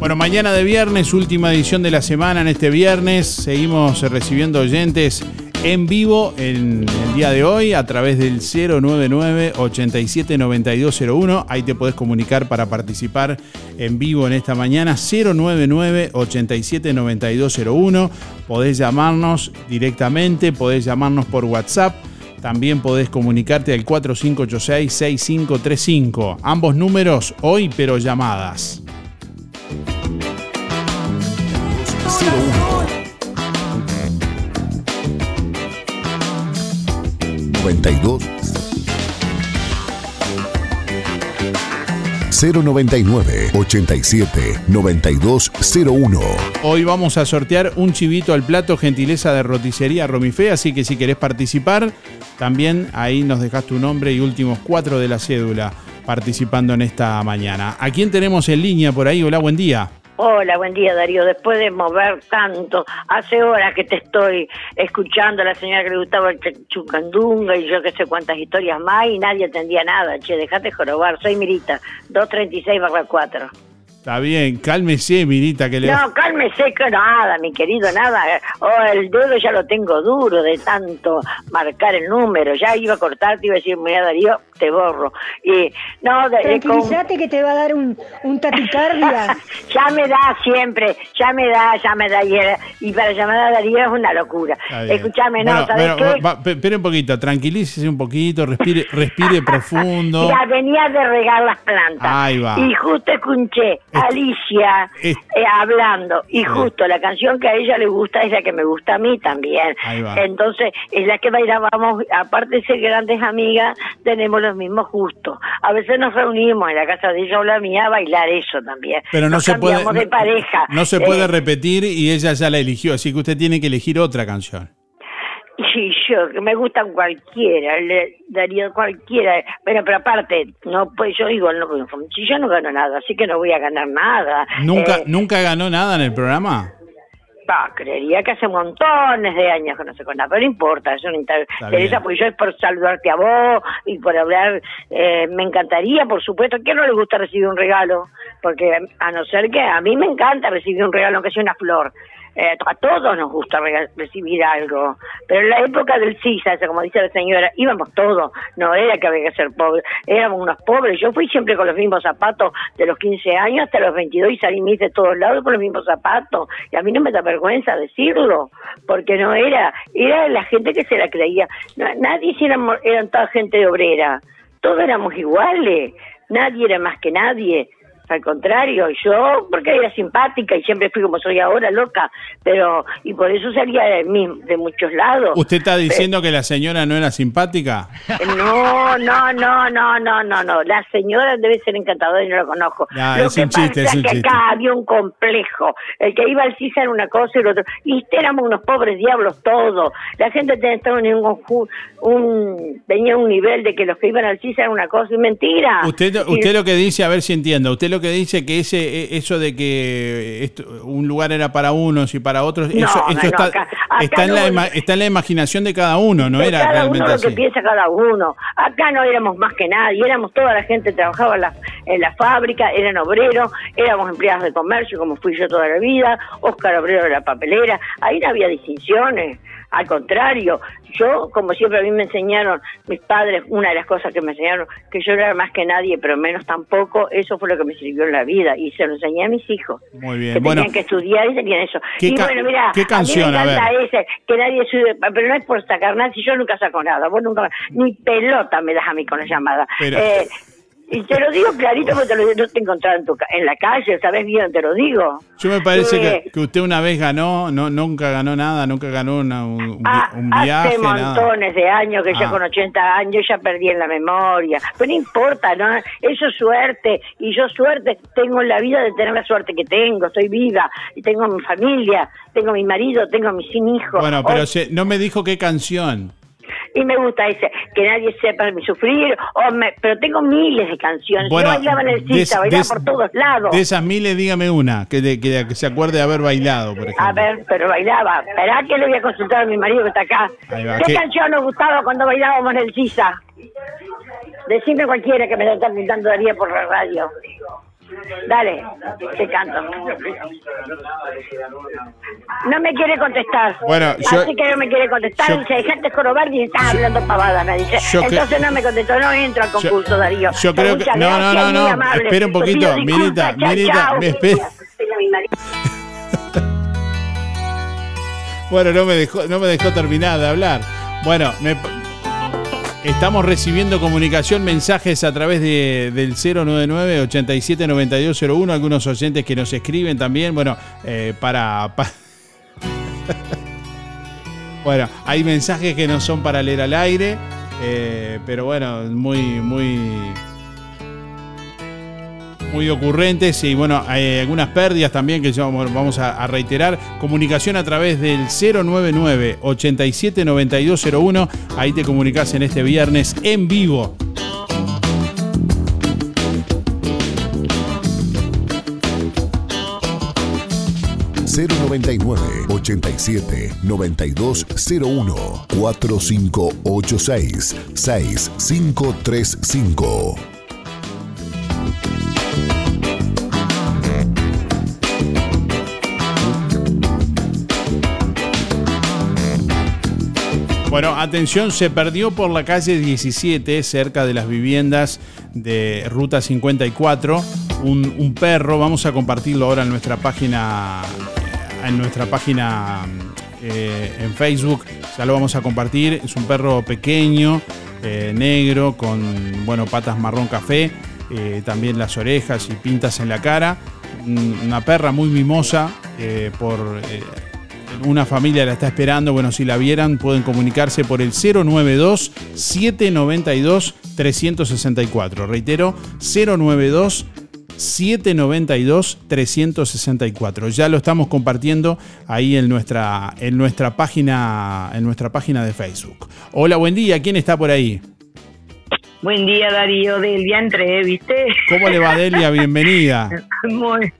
Bueno, mañana de viernes, última edición de la semana en este viernes. Seguimos recibiendo oyentes en vivo en el día de hoy a través del 099 879201. Ahí te podés comunicar para participar en vivo en esta mañana. 099 879201. Podés llamarnos directamente, podés llamarnos por WhatsApp. También podés comunicarte al 4586-6535. Ambos números hoy, pero llamadas. 92 099 87 9201 Hoy vamos a sortear un chivito al plato, gentileza de roticería Romifé, así que si querés participar, también ahí nos dejas tu nombre y últimos cuatro de la cédula participando en esta mañana. ¿A quién tenemos en línea por ahí? Hola, buen día. Hola, buen día Darío. Después de mover tanto, hace horas que te estoy escuchando a la señora que le gustaba el ch- chucandunga y yo que sé cuántas historias más y nadie entendía nada. Che, dejate jorobar. Soy Mirita, 236 barra 4. Está bien, cálmese, Mirita, que le No, cálmese que nada, mi querido, nada. Oh, el dedo ya lo tengo duro de tanto marcar el número. Ya iba a cortarte y iba a decir, mira Darío, te borro. Y no, con- Tranquilízate que te va a dar un, un taquicardia. ya me da siempre, ya me da, ya me da. Y, era- y para llamar a Darío es una locura. Escúchame, no, Bueno, ¿sabes bueno, qué? va- pe- espere un poquito, tranquilícese un poquito, respire, respire profundo. Ya venía de regar las plantas. Ahí va. Y justo escuché Alicia eh, hablando. Y justo la canción que a ella le gusta es la que me gusta a mí también. Entonces, es la que bailábamos. Aparte de ser grandes amigas, tenemos los mismos gustos. A veces nos reunimos en la casa de ella o la mía a bailar eso también. Pero no Nos se puede de no- pareja. No se Eh, puede repetir y ella ya la eligió, así que usted tiene que elegir otra canción. Sí, yo, que me gustan cualquiera, le daría cualquiera. Bueno, pero aparte, no pues yo digo, no, si yo no gano nada, así que no voy a ganar nada. ¿Nunca, Eh, ¿Nunca ganó nada en el programa? creería que hace montones de años que no con nada, pero no importa, eso no interesa, porque yo es por saludarte a vos y por hablar, eh, me encantaría, por supuesto, ¿a quién no le gusta recibir un regalo? Porque a no ser que a mí me encanta recibir un regalo, aunque sea una flor. Eh, a todos nos gusta recibir algo, pero en la época del CISA, como dice la señora, íbamos todos, no era que había que ser pobres, éramos unos pobres, yo fui siempre con los mismos zapatos de los 15 años hasta los 22 y salí mis de todos lados con los mismos zapatos, y a mí no me da vergüenza decirlo, porque no era, era la gente que se la creía, No, nadie éramos- eran toda gente obrera, todos éramos iguales, nadie era más que nadie. Al contrario, yo, porque era simpática y siempre fui como soy ahora, loca, pero, y por eso salía de, mí, de muchos lados. ¿Usted está diciendo que la señora no era simpática? No, no, no, no, no, no, no. La señora debe ser encantadora y no la conozco. Ah, Lo es que un chiste, es un que chiste. acá había un complejo. El que iba al CISA era una cosa y el otro. Y éramos unos pobres diablos todos. La gente tenía un, un tenía un nivel de que los que iban al CISA era una cosa y mentira. Usted, Y- usted lo que dice, a ver si entiendo, usted lo que dice que ese eh, eso de que esto- un lugar era para unos y para otros, No, eso, está, acá- acá está, en la, está en la imaginación de cada uno, no era cada realmente uno lo que piensa cada uno. Acá no éramos más que nadie, éramos toda la gente que trabajaba en la, en la fábrica, eran obreros, éramos empleados de comercio como fui yo toda la vida, Óscar obrero de la papelera, ahí no había distinciones. Al contrario, yo, como siempre a mí me enseñaron, mis padres, una de las cosas que me enseñaron, que yo no era más que nadie, pero menos tampoco, eso fue lo que me sirvió en la vida y se lo enseñé a mis hijos Muy que bien, bueno, tenían que estudiar y tenían eso. ¿Qué y bueno, mira, qué canción? a mí A me encanta ver. ese, que nadie sube, pero no es por sacar nada, si yo nunca saco nada, vos nunca, ni pelota me das a mí con la llamada. Pero- Eh, y te lo digo clarito porque te lo, no te he encontrado en, tu, en la calle, sabes bien, te lo digo. yo me parece Eh, que, que usted una vez ganó, no nunca ganó nada, nunca ganó una- un, vi- Ah, un viaje, hace nada. montones de años que ya Ah. con 80 años ya perdí en la memoria. Pero no importa, ¿no? Eso es suerte. Y yo suerte tengo en la vida de tener la suerte que tengo. Estoy viva y tengo mi familia, tengo mi marido, tengo mis hijos. Bueno, pero Hoy- se- no me dijo qué canción. Y me gusta ese, que nadie sepa mi sufrir. O me- pero tengo miles de canciones. Bueno, yo bailaba en el de- CISA, bailaba de- por todos lados. De esas miles, dígame una, que, de- que, que se acuerde de haber bailado, por ejemplo. A ver, pero bailaba. Esperá que le voy a consultar a mi marido que está acá. Va, ¿Qué, ¿qué- canción nos gustaba cuando bailábamos en el CISA? Decime cualquiera que me lo está pintando Daría por la radio. Dale, te canto. No me quiere contestar. Bueno, yo- Así que no me quiere contestar. yo- dice, dejate jorobar y estás hablando pavada, me dice. que- Entonces no me contestó, no entro al concurso, Darío. Yo creo que. No, no, no, no. amable. Espera un poquito. Mirita, chao, Mirita, chao. me espera. Bueno, no me dejó, no me dejó terminar de hablar. Bueno, me- estamos recibiendo comunicación, mensajes a través de, del 099 87 9201 algunos oyentes que nos escriben también, bueno, eh, para... pa- bueno, hay mensajes que no son para leer al aire, eh, pero bueno, muy, muy muy ocurrentes y bueno, hay algunas pérdidas también que vamos a reiterar. Comunicación a través del 099 87 9201. Ahí te comunicas en este viernes en vivo. 099 87 9201 4586 6535 Bueno, atención, se perdió por la calle 17, cerca de las viviendas de Ruta 54, un, un perro. Vamos a compartirlo ahora en nuestra página, en nuestra página eh, en Facebook. Ya lo vamos a compartir. Es un perro pequeño, eh, negro, con bueno, patas marrón café, eh, también las orejas y pintas en la cara. Un- Una perra muy mimosa por una familia la está esperando. Bueno, si la vieran, pueden comunicarse por el 092 792 364. Reitero, 092 792 364. Ya lo estamos compartiendo ahí en nuestra en nuestra página en nuestra página de Facebook. Hola, buen día. ¿Quién está por ahí? Buen día, Darío, del día entré, ¿viste? ¿Cómo le va, Delia? Bienvenida. Muy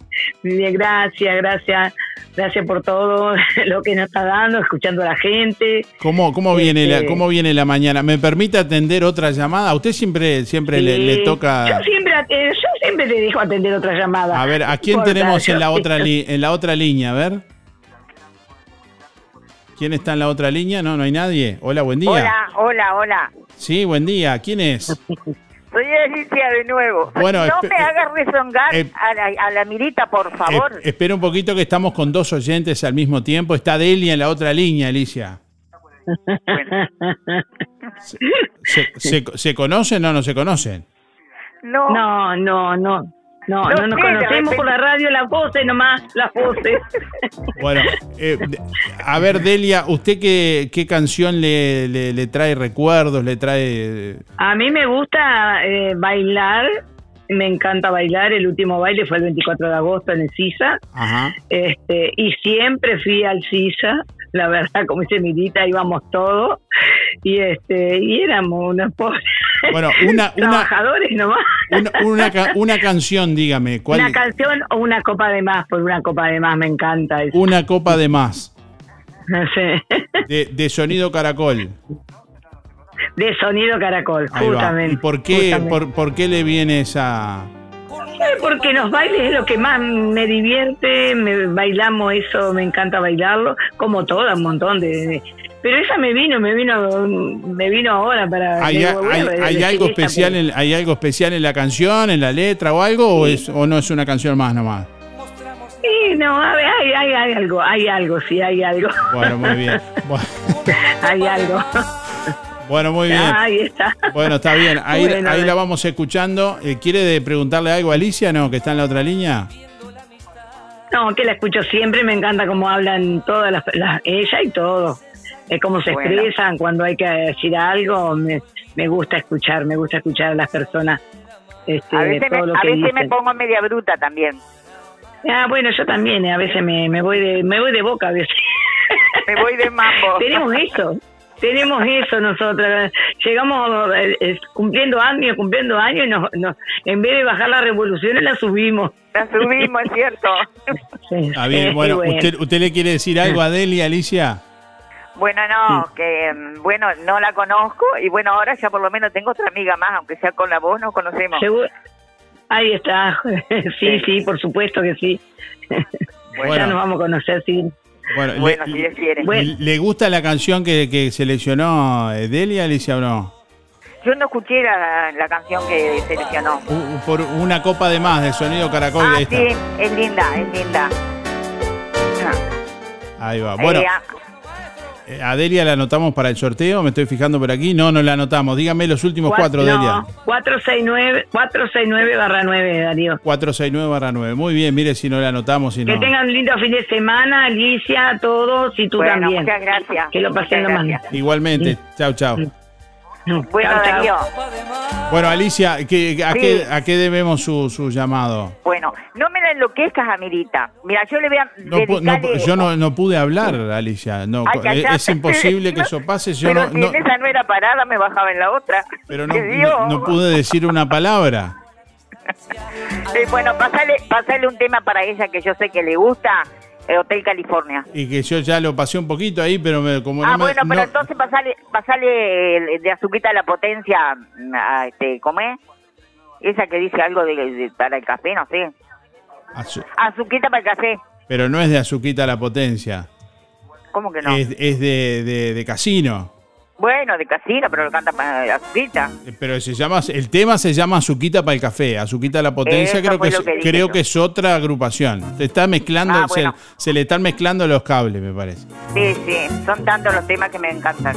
gracias, gracias. Gracias por todo lo que nos está dando, escuchando a la gente. ¿Cómo, cómo, viene la, Este- ¿Cómo viene la mañana? ¿Me permite atender otra llamada? A usted siempre, siempre le, Sí. le toca... Yo siempre, eh, yo siempre te dejo atender otra llamada. A ver, ¿a quién importa, tenemos en la otra li- en la otra línea? A ver. ¿Quién está en la otra línea? No, no hay nadie. Hola, buen día. Hola, hola, hola. Sí, buen día. ¿Quién es? Soy Alicia de nuevo. Bueno, no me hagas rezongar eh, a, la, a la mirita, por favor. Eh, espera un poquito que estamos con dos oyentes al mismo tiempo. Está Delia en la otra línea, Alicia. ¿Se, se, se conocen o no se conocen? no. No, no, no. No, No no, nos conocemos por la radio, las voces nomás, las voces. Bueno, eh, a ver, Delia, ¿usted qué, qué canción le, le- le trae recuerdos? ¿Le trae...? A mí me gusta eh, bailar, me encanta bailar. El último baile fue el 24 de agosto en el CISA. Ajá. Este, y siempre fui al CISA, la verdad, como dice Mirita, íbamos todos. Y este y éramos unos pobres Bueno, una, una, trabajadores nomás. una, una una canción, dígame. ¿cuál? Una canción o una copa de más, por una copa de más me encanta eso. Una copa de más. Sí. De, de sonido caracol. De sonido caracol, Ahí va. justamente. ¿Y por qué, por, por qué le viene esa...? Eh, Porque los bailes es lo que más me divierte, me bailamos eso, me encanta bailarlo, como toda, un montón de, de- pero esa me vino, me vino, me vino ahora para. ¿Hay, digo, hay- bueno, hay elegí algo especial en, ¿Hay algo especial en la canción, en la letra o algo? O, es, ¿O no es una canción más nomás? Sí, no, a ver, hay, hay, hay algo, hay algo, sí, hay algo. Bueno, muy bien. Bueno, hay algo. Bueno, muy bien. Ahí está. Bueno, está bien. Ahí, Bueno, ahí a la vamos escuchando. Eh, ¿Quiere de preguntarle algo a Alicia, no? Que está en la otra línea. No, que la escucho siempre, me encanta cómo hablan todas las, las- ella y todo. Es cómo se Bueno. expresan cuando hay que decir algo, me, me gusta escuchar, me gusta escuchar a las personas. Este, a veces, me, lo a que veces me dicen. pongo media bruta también. Ah, bueno, yo también, eh, a veces me, me voy de me voy de boca a veces. Me voy de mambo. Tenemos eso. Tenemos eso nosotros. Llegamos eh, eh, cumpliendo años, cumpliendo años y nos, nos- en vez de bajar las revoluciones la subimos. La subimos, es cierto. Está bien, Eh, bueno. ¿usted, ¿usted le quiere decir algo a Delia, Alicia? Bueno, no, que mm, bueno, no la conozco y bueno, ahora ya por lo menos tengo otra amiga más, aunque sea con la voz, nos conocemos. Seguro, Ahí está. Sí, sí, por supuesto que sí. Bueno. Ya nos vamos a conocer, sí. Bueno, Bueno, le, si Dios quiere. le- Bueno. ¿le gusta la canción que, que seleccionó eh, Delia, Alicia, o no? Yo no escuché la, la canción que seleccionó. U- Por una copa de más de sonido caracol. Ah, ahí está. sí, es linda, es linda. Ahí va. Bueno, eh, a Delia la anotamos para el sorteo. Me estoy fijando por aquí. No, no la anotamos. Dígame los últimos cuatro, no, Delia. 469, 469 barra 9, Darío. 469 barra 9. Muy bien, mire si no la anotamos. Si Que no. tengan un lindo fin de semana, Alicia, todos y tú Bueno, también. muchas gracias. Que lo pasen lo más. Igualmente. Chao, chao. Bueno. Darío, Bueno, Alicia, ¿qué- a, Sí. qué, ¿a qué debemos su, su llamado? bueno, no me la enloquezcas, Amirita. Mira, yo le voy a No no yo no, no pude hablar, Alicia. No, Ay, es- imposible que eso pase. Yo Pero no, si no- en esa no era parada, me bajaba en la otra. pero no, pude decir una palabra. Bueno, pasale, pasale un tema para ella que yo sé que le gusta, Hotel California. Y que yo ya lo pasé un poquito ahí, pero me- como ah, no me. bueno, pero no- entonces pasale, pasale de Azuquita a la Potencia, mm, a, este, ¿cómo es? Esa que dice algo de, de- para el café, no sé. azu- Azuquita para el café. pero no es de Azuquita la potencia. ¿Cómo que no? Es, es de, de- de casino. Bueno, de casino, pero lo canta para Azuquita. Eh, Pero se llama, el tema se llama Azuquita para el café. Azuquita la potencia Eso creo que, es, que dije creo yo. que es otra agrupación. Se está mezclando, Ah, se- bueno. se, le están mezclando los cables, me parece. Sí, sí, son tantos los temas que me encantan.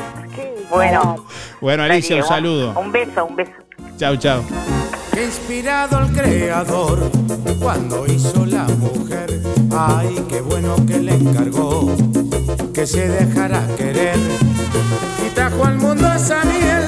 Bueno, Bueno, Alicia, un saludo. Un beso, un beso. Chau, chau. Inspirado el creador cuando hizo la mujer. Ay, qué bueno que le encargó que se dejara querer y trajo al mundo esa miel.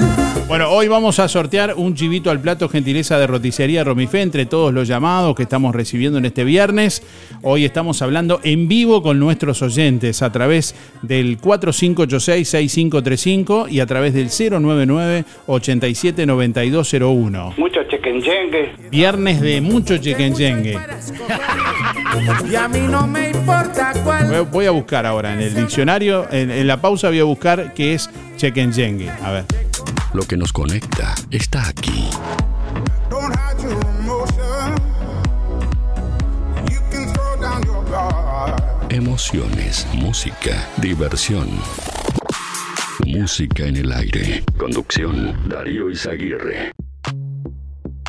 Bueno, hoy vamos a sortear un chivito al plato gentileza de roticería Romifé entre todos los llamados que estamos recibiendo en este viernes. Hoy estamos hablando en vivo con nuestros oyentes a través del 4586-6535 y a través del 099-879201. Mucho chequenyengue. Viernes de mucho chequenyengue. Y a mí no me importa cuál. Voy- a buscar ahora en el diccionario, en, en la pausa voy a buscar qué es chequenyengue. A ver. Lo que nos conecta está aquí. Emociones, música, diversión. Música en el aire. Conducción, Darío Izaguirre.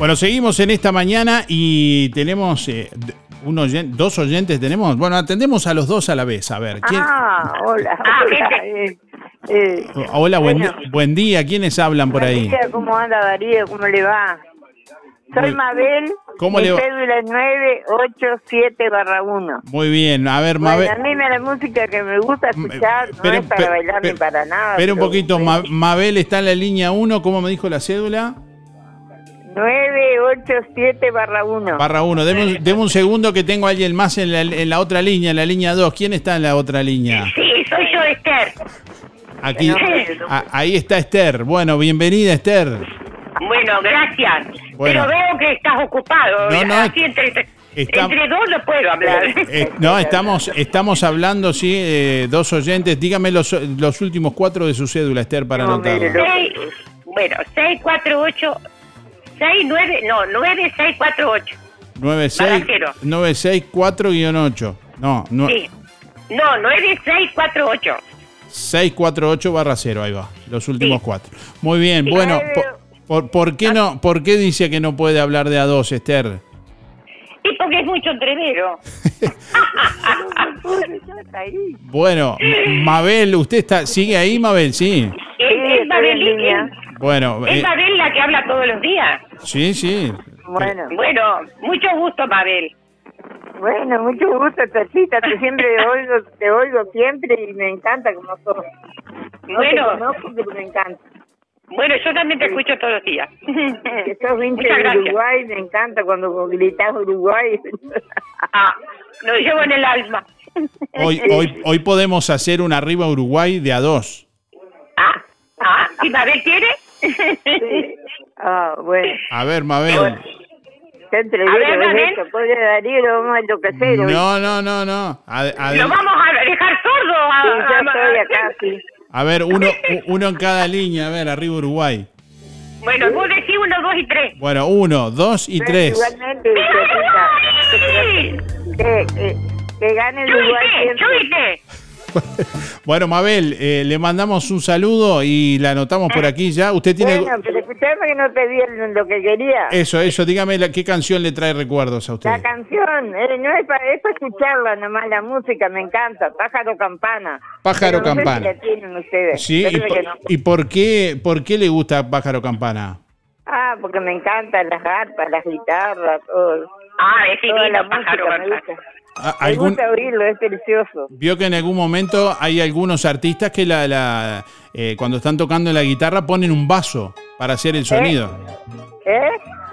Bueno, seguimos en esta mañana y tenemos eh, un oyen- dos oyentes. Tenemos, bueno, atendemos a los dos a la vez. A ver, ¿quién? Ah, hola. hola, eh, eh, Hola, buen, bueno. buen día. ¿Quiénes hablan por ahí? María, ¿Cómo anda Darío? ¿Cómo le va? Soy Mabel. ¿Cómo mi le va? cédula es 987 barra 1. Muy bien. A ver, Bueno, Mabel. a mí me la música que me gusta escuchar, no pero- es para pero- bailar ni para nada. Espera un pero poquito. Ma- Mabel está en la línea 1. ¿Cómo me dijo la cédula? 987 barra 1. Barra 1. Deme, un- deme un segundo que tengo a alguien más en la, en la otra línea, en la línea 2. ¿Quién está en la otra línea? Sí, soy yo, Esther. Aquí. A- ahí está Esther. Bueno, bienvenida Esther. Bueno, gracias. Bueno. Pero veo que estás ocupado. No, no, Así entre, está- entre dos no puedo hablar. Eh, no, estamos, estamos hablando, sí, eh, dos oyentes. Dígame los, los últimos cuatro de su cédula, Esther, para anotarlo. Seis- bueno, 648, 69, no, 9648. 96, Barra cero. 964-8. No, no Sí. No, 9648. 648 barra 0, ahí va. Los últimos cuatro. Muy bien, bueno, por, por- por qué no, ¿por qué dice que no puede hablar de a dos, Esther? Y porque es mucho entrevero. Bueno, Mabel, ¿usted está, sigue ahí, Mabel? Sí. Es, es Mabel, Bueno, es eh, Mabel la que habla todos los días. sí, sí. Bueno. Bueno, mucho gusto, Mabel. Bueno, mucho gusto, Tachita. Te siempre oigo, te oigo siempre y me encanta como sos. No Bueno. te conozco, pero me encanta. Bueno, yo también te escucho todos los días. Que sos hincha de. Uruguay, me encanta cuando gritas Uruguay. Ah, lo llevo en el alma. Hoy, hoy, hoy podemos hacer un arriba Uruguay de a dos. Ah, ¿y Mabel quiere? Ah, bueno. A ver, Mabel. A ver, es Mabel. esto. Pobre Darío, lo vamos a enloquecer hoy. No, no, no, no. Lo vamos a dejar sordo. A, Sí, a- yo estoy acá, sí. A ver, uno, uno en cada línea. A ver, arriba Uruguay. Bueno, vos decís uno, dos y tres. Bueno, uno, dos y tres. Igualmente. Que, que, que gane el Uruguay siempre. Bueno, Mabel, eh, le mandamos un saludo y la anotamos por aquí ya. Usted tiene... Bueno, pero escuchame que no te di el- lo que quería. Eso, eso, dígame la- qué canción le trae recuerdos a usted. La canción, eh, no es para, es para escucharla nomás, la música, me encanta. Pájaro Campana. Pájaro Pero no sé Campana. si la tienen ustedes. Sí, y, por, que no. ¿y por qué, por qué le gusta Pájaro Campana? Ah, porque me encantan las arpas, las guitarras, todo. Ah, es divino, Pájaro música me Campana. Algún- gusta oírlo, es precioso. Vio que en algún momento hay algunos artistas que la, la, eh, cuando están tocando la guitarra ponen un vaso para hacer el sonido. ¿Eh?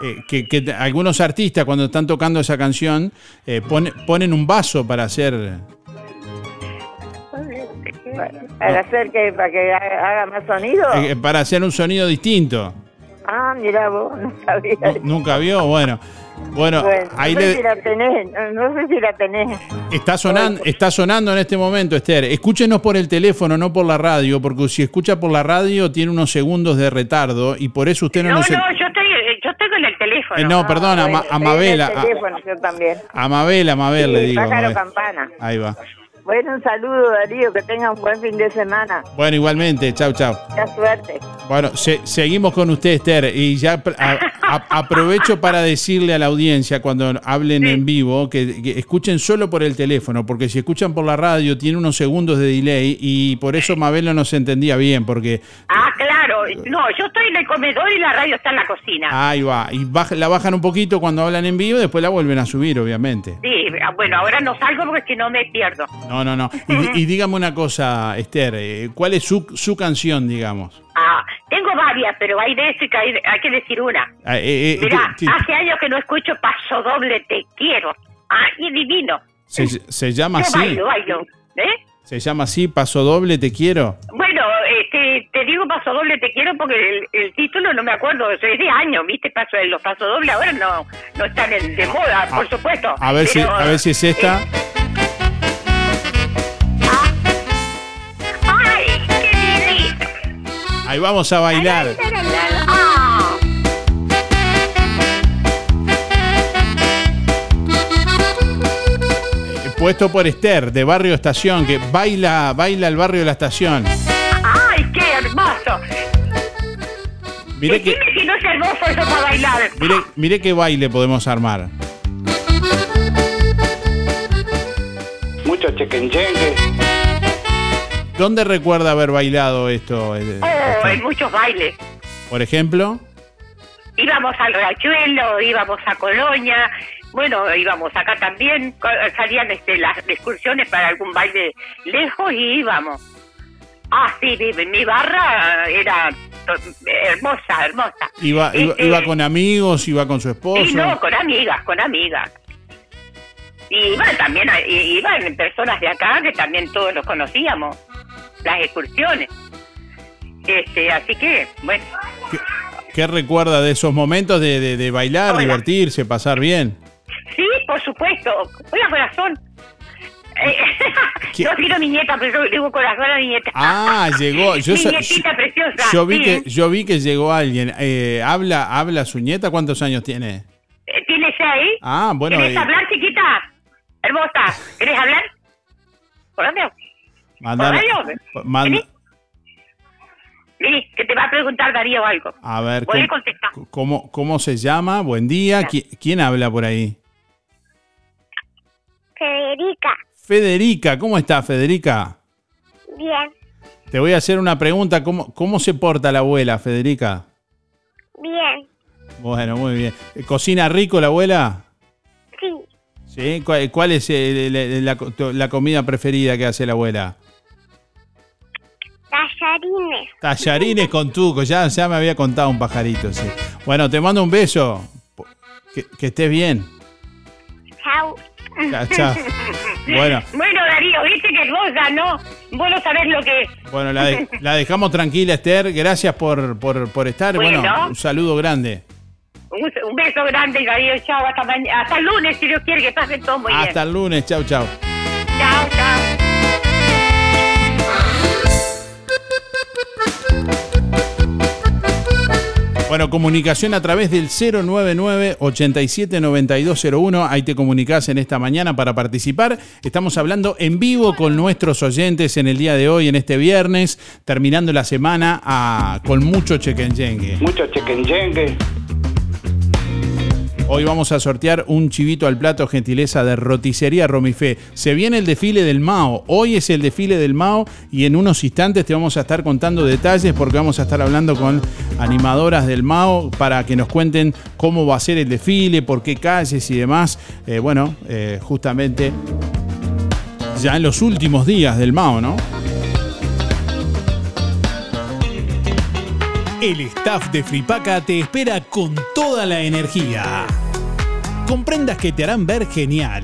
Eh, que, que algunos artistas cuando están tocando esa canción eh, pone- ponen un vaso para hacer... Para hacer que, para que haga haga más sonido. eh, para hacer un sonido distinto. Ah, mira vos, no sabía. Nu- ¿Nunca vio? Bueno, bueno, Bueno, ahí no sé le, si la tenés, no, no sé si la tenés. Está sonando, está sonando en este momento, Esther. Escúchenos por el teléfono, no por la radio, porque si escucha por la radio tiene unos segundos de retardo y por eso usted no, No, nos... no, yo estoy, yo estoy con el teléfono. Eh, no, perdón, a, Ma- a Mabel, a, El teléfono, yo también. a Mabel, a Mabel le digo. pájaro campana. Ahí va. Bueno, un saludo, Darío, que tenga un buen fin de semana. Bueno, igualmente, chau, chau. Mucha suerte. Bueno, se- seguimos con usted, Esther, y ya pr- a- a- aprovecho para decirle a la audiencia cuando hablen en vivo que, que escuchen solo por el teléfono, porque si escuchan por la radio tiene unos segundos de delay y por eso Mabel no nos entendía bien, porque Ah, claro. No, yo estoy en el comedor y la radio está en la cocina. ahí va, y baja- la bajan un poquito cuando hablan en vivo, después la vuelven a subir, obviamente. Sí, ah, bueno, ahora no salgo porque si no me pierdo. No, no, no. Y, y dígame una cosa, Esther, eh, ¿cuál es su, su canción, digamos? Ah, tengo varias, pero hay de que hay, hay que decir una. Ah, eh, eh, Mirá, hace años que no escucho Paso Doble Te Quiero. Ah, y divino. se, se llama Yo así, bailo, bailo. ¿Eh? se llama así, Paso Doble, Te Quiero. Bueno, este, te digo Paso Doble Te Quiero porque el, el título no me acuerdo, es de años, ¿viste? Paso, los Paso Doble ahora no, no están en- de moda, por supuesto. A ver, si, a ver si es esta. ¡Ay, Ahí vamos a bailar. Puesto por Esther, de Barrio Estación, que baila, baila el barrio de la estación. ¡Ay, qué hermoso! Mire que, si no es hermoso eso para bailar. mire, mire qué baile podemos armar. Mucho chequenchengue. ¿Dónde recuerda haber bailado esto? eh, Oh, en muchos bailes. Por ejemplo, Íbamos al Riachuelo, íbamos a Colonia, bueno, íbamos acá también, salían este, las excursiones para algún baile lejos y íbamos. Ah, sí, mi, mi barra era hermosa, hermosa. iba, iba, Este, iba con amigos, iba con su esposo. Sí, no, con amigas, con amigas. Y iban también, iban personas de acá que también todos los conocíamos, las excursiones. Este, así que, bueno, ¿Qué recuerda de esos momentos de, de- de bailar, Hola. divertirse, pasar bien? sí, por supuesto. Hola, corazón. Eh, no quiero mi nieta, pero yo digo corazón a mi nieta. Ah, llegó. Yo, mi preciosa. yo vi sí. que yo vi que llegó alguien. Eh, habla habla su nieta. ¿Cuántos años tiene? Eh, ¿Tienes ahí? Ah, bueno. ¿Querés eh, hablar, chiquita? Hermosa. ¿Querés hablar? ¿Por dónde? Manda-. Vení, que te va a preguntar Darío algo. a ver Voy a ¿cómo, contestar. cómo, cómo se llama. Buen día. ¿Qui- ¿Quién habla por ahí? Federica, Federica. ¿Cómo está, Federica? bien, Te voy a hacer una pregunta. ¿Cómo, cómo se porta la abuela, Federica? bien, Bueno, muy bien. ¿Cocina rico la abuela? sí, ¿Sí? ¿Cuál, cuál es eh, la, la- la comida preferida que hace la abuela? Tallarines. Tallarines con tuco, ya, ya me había contado un pajarito, sí. Bueno, te mando un beso. Que, que estés bien. Chao, chao. Bueno. Bueno, Darío, viste que vos ganó. Vos no sabés lo que es. Bueno, la, de- la dejamos tranquila, Esther. Gracias por, por, por estar. Bueno, Bueno. un saludo grande. Un, un beso grande, Darío. Chao, hasta, mañana, hasta el lunes, si Dios quiere que pasen todo muy Hasta bien. el lunes. Chau, chau. Chao, chao. Bueno, comunicación a través del 099-879201. Ahí te comunicas en esta mañana para participar. Estamos hablando en vivo con nuestros oyentes en el día de hoy, en este viernes, terminando la semana ah, con mucho chequenyengue. Mucho chequenyengue. Hoy vamos a sortear un chivito al plato gentileza de Roticería Romifé. Se viene el desfile del Mao. Hoy es el desfile del Mao y en unos instantes te vamos a estar contando detalles porque vamos a estar hablando con animadoras del Mao para que nos cuenten cómo va a ser el desfile, por qué calles y demás. Eh, bueno, eh, justamente ya en los últimos días del Mao, ¿no? El staff de Fripaca te espera con toda la energía. Con prendas que te harán ver genial,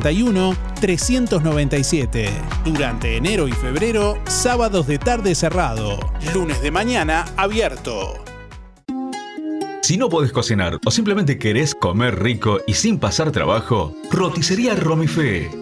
093-561-397. Durante enero y febrero, sábados de tarde cerrado. Lunes de mañana abierto. Si no podés cocinar o simplemente querés comer rico y sin pasar trabajo, roticería Romifé.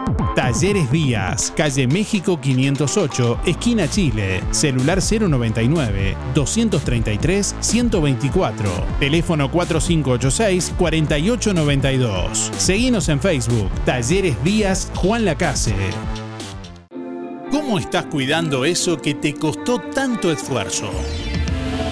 Talleres Díaz, calle México 508, esquina Chile, celular 099-233-124, teléfono 4586-4892. Seguinos en Facebook, Talleres Díaz Juan Lacase. ¿Cómo estás cuidando eso que te costó tanto esfuerzo?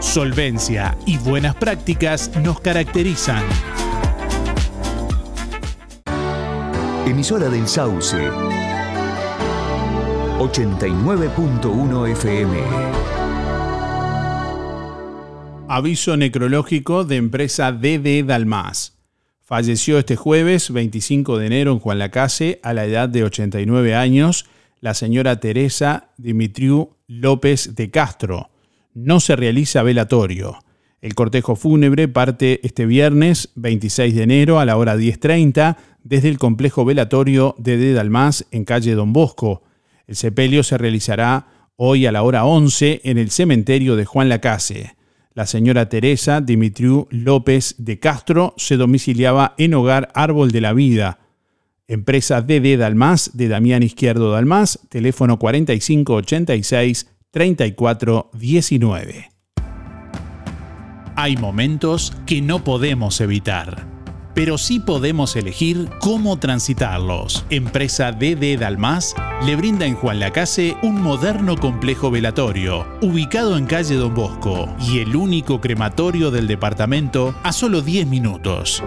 Solvencia y buenas prácticas nos caracterizan. Emisora del Sauce. 89.1 FM. Aviso necrológico de empresa DD Dalmas. Falleció este jueves 25 de enero en Juan Lacase a la edad de 89 años la señora Teresa Dimitriu López de Castro. No se realiza velatorio. El cortejo fúnebre parte este viernes 26 de enero a la hora 10.30 desde el complejo velatorio de De Dalmas en calle Don Bosco. El sepelio se realizará hoy a la hora 11 en el cementerio de Juan Lacase. La señora Teresa Dimitriu López de Castro se domiciliaba en Hogar Árbol de la Vida, empresa DD Dalmas de Damián Izquierdo Dalmas, teléfono 4586-3419. Hay momentos que no podemos evitar, pero sí podemos elegir cómo transitarlos. Empresa DD Dalmas le brinda en Juan Lacase un moderno complejo velatorio, ubicado en calle Don Bosco, y el único crematorio del departamento a solo 10 minutos.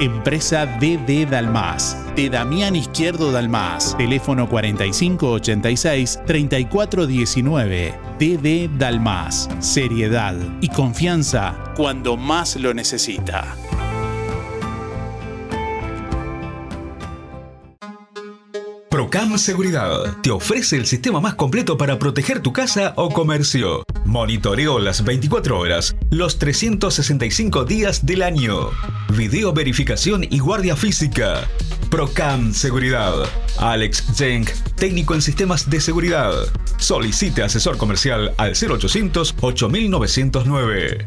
Empresa DD Dalmas, de Damián Izquierdo Dalmas, teléfono 4586-3419. DD Dalmas, seriedad y confianza cuando más lo necesita. Procam Seguridad te ofrece el sistema más completo para proteger tu casa o comercio. Monitoreo las 24 horas, los 365 días del año. Video verificación y guardia física. Procam Seguridad. Alex Jenk, técnico en sistemas de seguridad. Solicite asesor comercial al 0800 8909.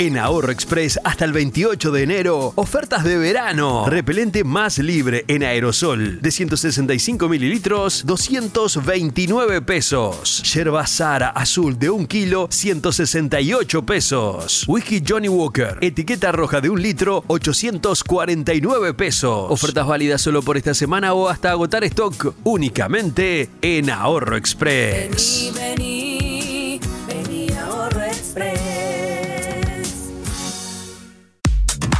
En Ahorro Express hasta el 28 de enero, ofertas de verano. Repelente más libre en aerosol de 165 mililitros, 229 pesos. Yerba Sara azul de 1 kilo, 168 pesos. Whisky Johnny Walker, etiqueta roja de 1 litro, 849 pesos. Ofertas válidas solo por esta semana o hasta agotar stock únicamente en Ahorro Express. Vení,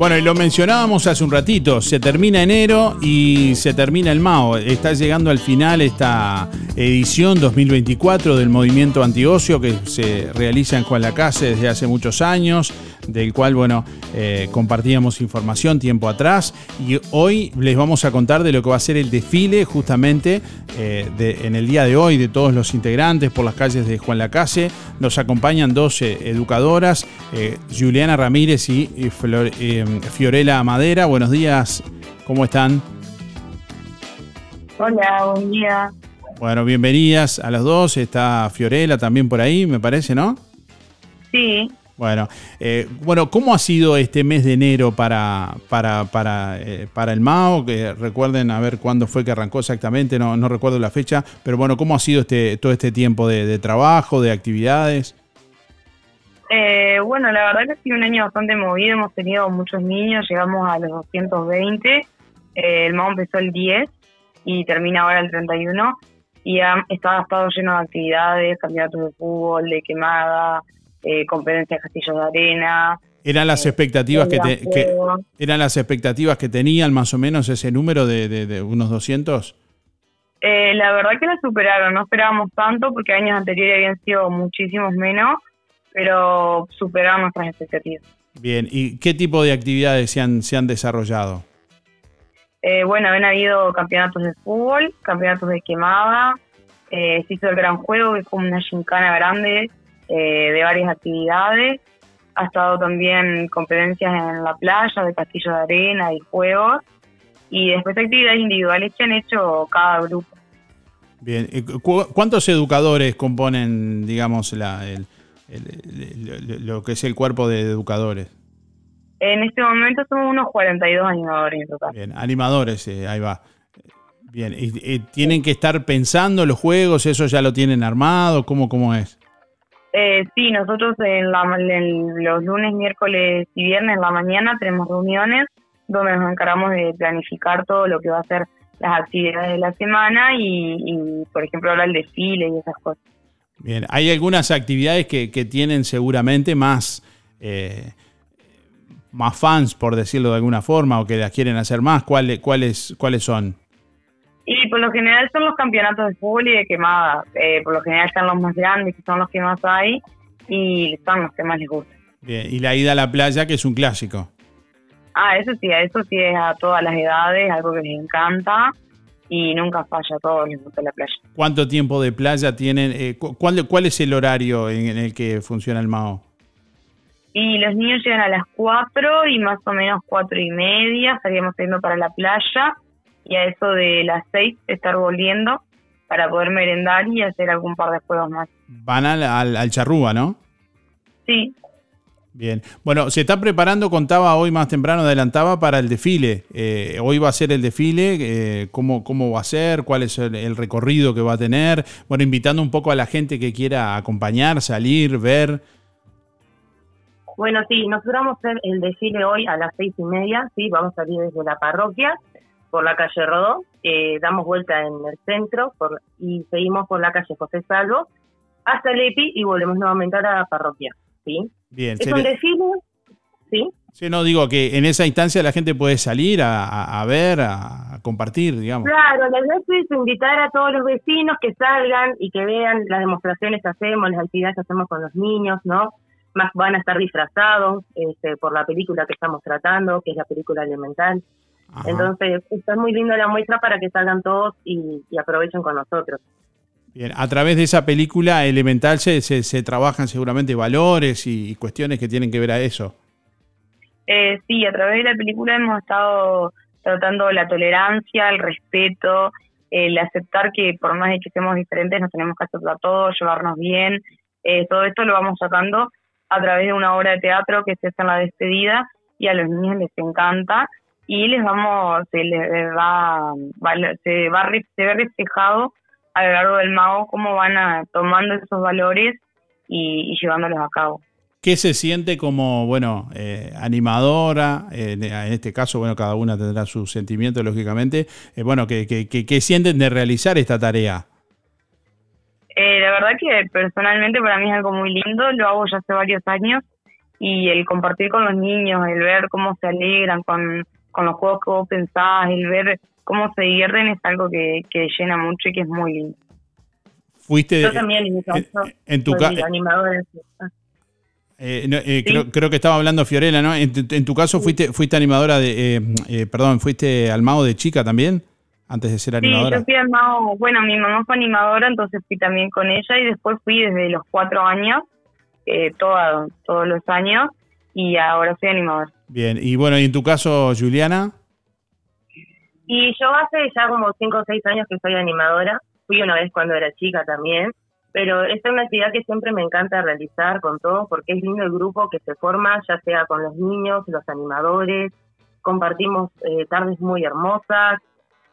Bueno, y lo mencionábamos hace un ratito, se termina enero y se termina el MAO. Está llegando al final esta edición 2024 del movimiento antiocio que se realiza en Juan Lacase desde hace muchos años, del cual, bueno, eh, compartíamos información tiempo atrás y hoy les vamos a contar de lo que va a ser el desfile justamente eh, de- en el día de hoy de todos los integrantes por las calles de Juan Lacase. Nos acompañan dos eh, educadoras, eh, Juliana Ramírez y, y Flor- Fiorella Madera. Buenos días, ¿cómo están? Hola, buen día. Bueno, bienvenidas a las dos. Está Fiorella también por ahí, me parece, ¿no? Sí, Bueno, eh, bueno, ¿cómo ha sido este mes de enero para, para, para, eh, para el MAO? Que recuerden a ver cuándo fue que arrancó exactamente, no, no recuerdo la fecha, pero bueno, ¿cómo ha sido este, todo este tiempo de, de trabajo, de actividades? eh, bueno, la verdad que ha sido un año bastante movido, hemos tenido muchos niños, llegamos a los 220, eh, el MAO empezó el 10 y termina ahora el 31 y ha, estado lleno de actividades, campeonatos de fútbol, de quemada, eh, competencias de castillos de arena. ¿Eran las expectativas que, te- que- eran las expectativas que tenían más o menos ese número de, de- de unos 200? Eh, la verdad que la superaron, no esperábamos tanto porque años anteriores habían sido muchísimos menos, pero superaron nuestras expectativas. Bien, ¿y qué tipo de actividades se han, se han desarrollado? Eh, bueno, han habido campeonatos de fútbol, campeonatos de quemada, eh, se hizo el gran juego, que es como una gincana grande eh, de varias actividades. Ha estado también competencias en la playa, de castillo de arena y juegos. Y después actividades individuales que han hecho cada grupo. Bien, ¿y cu- ¿cuántos educadores componen, digamos, la, el- el- el- lo que es el cuerpo de educadores. En este momento somos unos 42 animadores en total. Bien, animadores, eh, ahí va. Bien, y, y tienen que estar pensando los juegos, eso ya lo tienen armado, ¿cómo, cómo es? Eh, sí, nosotros en, la- los lunes, miércoles y viernes en la mañana tenemos reuniones donde nos encargamos de planificar todo lo que va a ser las actividades de la semana y, y, por ejemplo, ahora el desfile y esas cosas. Bien, hay algunas actividades que, que tienen seguramente más, eh, más fans, por decirlo de alguna forma, o que las quieren hacer más. ¿Cuáles, cuáles, cuáles son? Y por lo general son los campeonatos de fútbol y de quemada. Eh, por lo general están los más grandes, que son los que más hay, y son los que más les gustan. Bien, y la ida a la playa, que es un clásico. Ah, eso sí, a eso sí es a todas las edades, algo que les encanta y nunca falla, a todos les gusta la playa. ¿Cuánto tiempo de playa tienen? Eh, cu- ¿cuál, ¿Cuál es el horario en, en el que funciona el MAO? Y los niños llegan a las 4 y más o menos cuatro y media estaríamos yendo para la playa y a eso de las 6 estar volviendo para poder merendar y hacer algún par de juegos más. Van al, al, al Charrúa, ¿no? Sí, Bien. Bueno, se está preparando, contaba hoy más temprano, adelantaba para el desfile. Eh, hoy va a ser el desfile, eh, ¿cómo, ¿cómo va a ser? ¿Cuál es el, el recorrido que va a tener? Bueno, invitando un poco a la gente que quiera acompañar, salir, ver. Bueno, sí, nosotros vamos a hacer el desfile hoy a las seis y media, sí, vamos a salir desde la parroquia por la calle Rodó, eh, damos vuelta en el centro por, y seguimos por la calle José Salvo hasta el EPI y volvemos nuevamente a la parroquia, sí. Bien. Es un le- desfile, sí, Sí, no digo que en esa instancia la gente puede salir a, a- a ver, a, a compartir, digamos. Claro, la idea es invitar a todos los vecinos que salgan y que vean las demostraciones que hacemos, las actividades que hacemos con los niños, ¿no? Más van a estar disfrazados este, por la película que estamos tratando, que es la película elemental. Entonces, está muy linda la muestra para que salgan todos y, y aprovechen con nosotros. Bien, a través de esa película elemental se, se, se trabajan seguramente valores y, y cuestiones que tienen que ver a eso. Eh, sí, a través de la película hemos estado tratando la tolerancia, el respeto, el aceptar que por más de que seamos diferentes nos tenemos que aceptar todos, llevarnos bien. Eh, todo esto lo vamos sacando a través de una obra de teatro que se hace en la despedida y a los niños les encanta y les vamos, se les va, va- se va se ve reflejado a lo largo del mago cómo van a, tomando esos valores y- y llevándolos a cabo. ¿Qué se siente como, bueno, eh, animadora? eh, en, este caso, bueno, cada una tendrá sus sentimientos, lógicamente. Eh, bueno, ¿qué, qué, qué- qué sienten de realizar esta tarea? Eh, la verdad que personalmente para mí es algo muy lindo, lo hago ya hace varios años y el compartir con los niños, el ver cómo se alegran con, con los juegos que vos pensás, el ver cómo se divierten es algo que, que llena mucho y que es muy lindo. Fuiste, Yo también, en caso, en tu soy ca- animadora. eh, no, eh, creo, creo que estaba hablando Fiorella, ¿no? En, tu- en tu caso fuiste, fuiste animadora de, eh, eh, perdón, fuiste al mago de chica también, antes de ser Sí, animadora. yo fui al mago, bueno, mi mamá fue animadora, entonces fui también con ella y después fui desde los cuatro años, eh, toda- todos los años, y ahora soy animadora. Bien, y bueno, y en tu caso, Juliana, Y yo hace ya como cinco o seis años que soy animadora. Fui una vez cuando era chica también. Pero esta es una actividad que siempre me encanta realizar con todos porque es lindo el grupo que se forma, ya sea con los niños, los animadores. Compartimos eh, tardes muy hermosas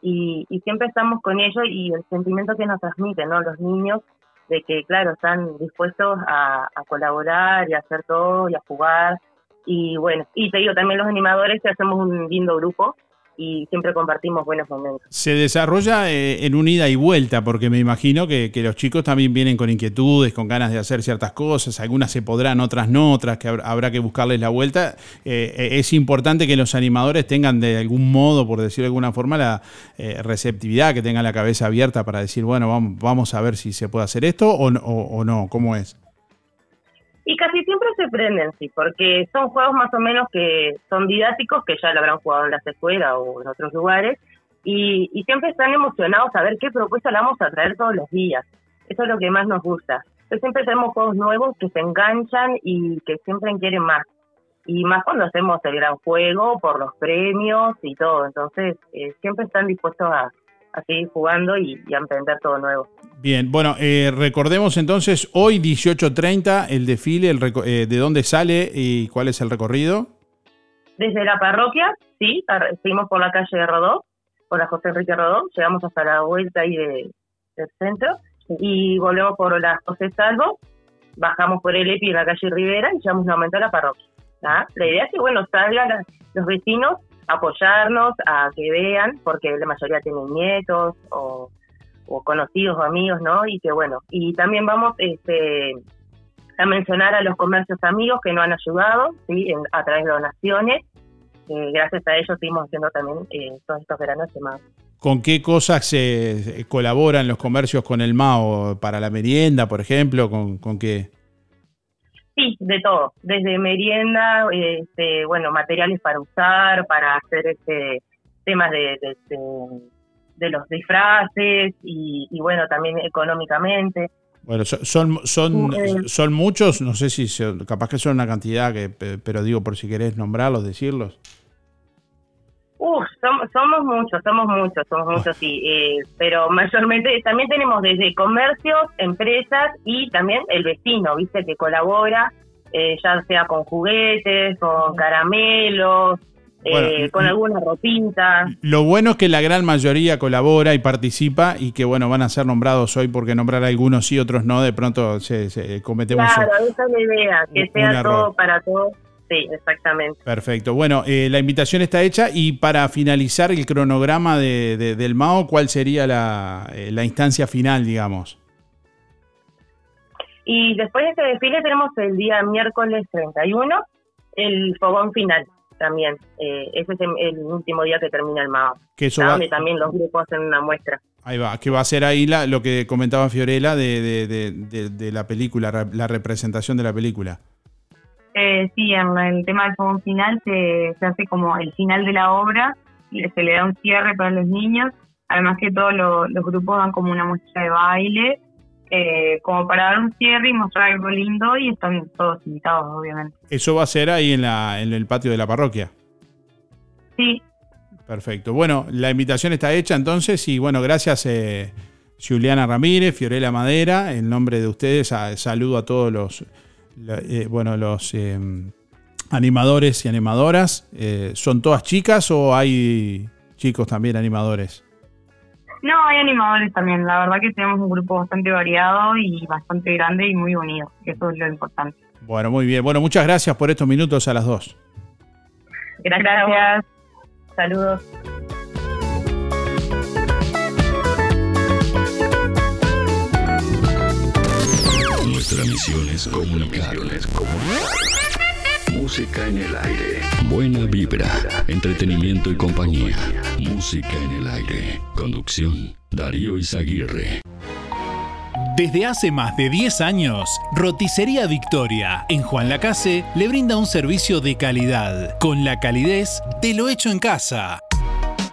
y, y siempre estamos con ellos y el sentimiento que nos transmiten ¿no? los niños de que, claro, están dispuestos a, a colaborar y a hacer todo y a jugar. Y bueno, y te digo, también los animadores que hacemos un lindo grupo y siempre compartimos buenos momentos. se desarrolla eh, en un ida y vuelta, porque me imagino que, que los chicos también vienen con inquietudes, con ganas de hacer ciertas cosas, algunas se podrán, otras no, otras que hab- habrá que buscarles la vuelta. Eh, eh, es importante que los animadores tengan de algún modo, por decirlo de alguna forma, la eh, receptividad, que tengan la cabeza abierta para decir, bueno, vamos, vamos a ver si se puede hacer esto o, o- o no, ¿cómo es? Y casi siempre se prenden, sí, porque son juegos más o menos que son didácticos, que ya lo habrán jugado en las escuelas o en otros lugares, y, siempre están emocionados a ver qué propuesta le vamos a traer todos los días. Eso es lo que más nos gusta. Entonces siempre tenemos juegos nuevos que se enganchan y que siempre quieren más. Y más cuando hacemos el gran juego por los premios y todo. Entonces eh, siempre están dispuestos a, a seguir jugando y, y a emprender todo nuevo. Bien, bueno, eh, recordemos entonces, hoy 18.30 el desfile, el eh, de dónde sale y cuál es el recorrido. Desde la parroquia, sí, seguimos por la calle de Rodó, por la José Enrique Rodó, llegamos hasta la vuelta ahí de- del centro y volvemos por la José Salvo, bajamos por el EPI en la calle Rivera y llegamos nuevamente a la parroquia. ¿tá? La idea es que, bueno, salgan los vecinos apoyarnos, a que vean, porque la mayoría tienen nietos o, conocidos o amigos, ¿no? Y que, bueno, y también vamos este, a mencionar a los comercios amigos que nos han ayudado, ¿sí? A través de donaciones. Eh, gracias a ellos seguimos haciendo también eh, todos estos veranos más. ¿Con qué cosas se colaboran los comercios con el MAO? ¿Para la merienda, por ejemplo? ¿Con, con qué? Sí, de todo, desde merienda, este, bueno, materiales para usar, para hacer este temas de, de, de- de los disfraces y, y, bueno, también económicamente. Bueno, so- son, son, Eh. son muchos, no sé si se- capaz que son una cantidad, que, pe- pero digo por si querés nombrarlos, decirlos. Uf, som- somos muchos, somos muchos, somos muchos, sí, eh, pero mayormente también tenemos desde comercios, empresas y también el vecino, viste, que colabora, eh, ya sea con juguetes, con caramelos, eh, con alguna ropita. Lo bueno es que la gran mayoría colabora y participa y que bueno, van a ser nombrados hoy porque nombrar a algunos sí, otros no, de pronto se, se- cometemos Claro, un- esa es la idea, que sea todo para todos. Sí, exactamente. Perfecto. Bueno, eh, la invitación está hecha y para finalizar el cronograma de, de- del MAO, ¿cuál sería la, eh, la instancia final, digamos? Y después de este desfile tenemos el día miércoles 31, el fogón final también. Eh, ese es el, último día que termina el MAO. Que eso va- también los grupos hacen una muestra. Ahí va, que va a ser ahí la, lo que comentaba Fiorella de, de- de- de- de la película, la representación de la película. Eh, sí, en el tema del fogón final se, se hace como el final de la obra, y se le da un cierre para los niños, además que todos lo- los grupos dan como una muestra de baile, eh, como para dar un cierre y mostrar algo lindo y están todos invitados, obviamente. Eso va a ser ahí en, la, en el patio de la parroquia. Sí, Perfecto. Bueno, la invitación está hecha entonces y bueno, gracias eh, Juliana Ramírez, Fiorella Madera, en nombre de ustedes saludo a todos los, la- eh, bueno, los eh, animadores y animadoras. Eh, ¿Son todas chicas o hay chicos también animadores? no, hay animadores también, la verdad que tenemos un grupo bastante variado y bastante grande y muy unido, eso es lo importante. Bueno, muy bien. Bueno, muchas gracias por estos minutos a las dos. Gracias. Saludos. Nuestra misión es comunicar. Música en el aire. Buena vibra, entretenimiento y compañía. Música en el aire. Conducción, Darío Izaguirre. Desde hace más de 10 años, Roticería Victoria en Juan Lacase le brinda un servicio de calidad, con la calidez de lo hecho en casa.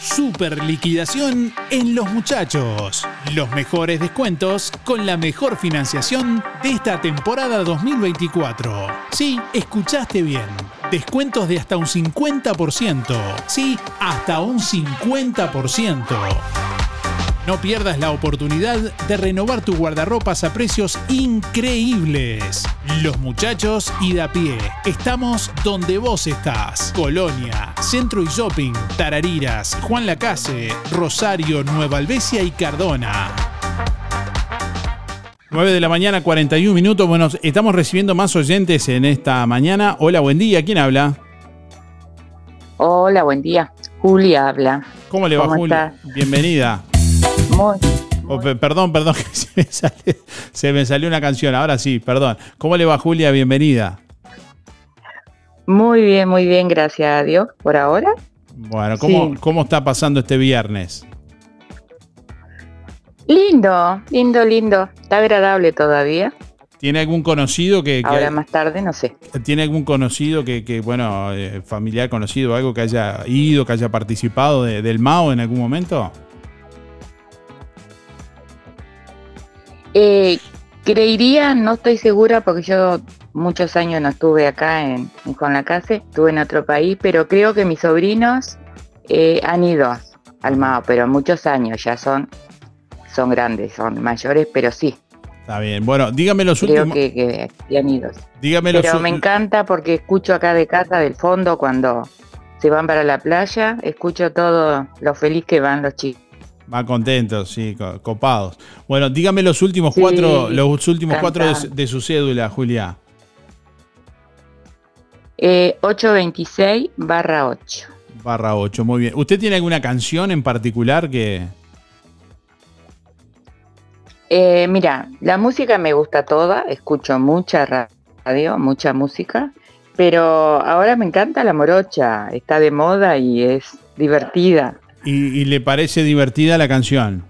Super liquidación en Los Muchachos. Los mejores descuentos con la mejor financiación de esta temporada 2024. Sí, escuchaste bien. Descuentos de hasta un 50%. Sí, hasta un 50%. No pierdas la oportunidad de renovar tu guardarropas a precios increíbles. Los muchachos y de a pie. Estamos donde vos estás. Colonia, Centro y Shopping, Tarariras, Juan Lacase, Rosario, Nueva Albesia y Cardona. 9 de la mañana, 41 minutos. Bueno, estamos recibiendo más oyentes en esta mañana. Hola, buen día. ¿Quién habla? Hola, buen día. Julia habla. ¿Cómo le va, ¿Cómo Julia? Bienvenida. Muy, Oh, pe- perdón, perdón, que se me, sale- se me salió una canción. Ahora sí, perdón. ¿Cómo le va, Julia? Bienvenida. Muy bien, muy bien, gracias a Dios por ahora. Bueno, ¿cómo, Sí. ¿cómo está pasando este viernes? Lindo, lindo, lindo. Está agradable todavía. ¿Tiene algún conocido que, que- Ahora más tarde, no sé. tiene algún conocido que, que, bueno, eh, familiar conocido, algo que haya ido, que haya participado de- del MAO en algún momento? Eh, creería, no estoy segura porque yo muchos años no estuve acá en, en Juan Lacase, estuve en otro país, pero creo que mis sobrinos eh, han ido al MAO, pero muchos años ya son, son grandes, son mayores, pero sí, Está bien. Bueno, dígame los creo últimos. que, que, que han ido. Dígame los Pero me encanta porque escucho acá de casa del fondo cuando se van para la playa, escucho todo lo feliz que van los chicos. Va contentos, sí, co- copados. Bueno, dígame los últimos Sí, cuatro, los últimos cuatro de, su- de su cédula, Julia. Eh, 826 barra 8. Barra 8, muy bien. ¿Usted tiene alguna canción en particular que... Eh, mira, la música me gusta toda, escucho mucha ra- radio, mucha música, pero ahora me encanta la morocha, está de moda y es divertida. Y, y le parece divertida la canción?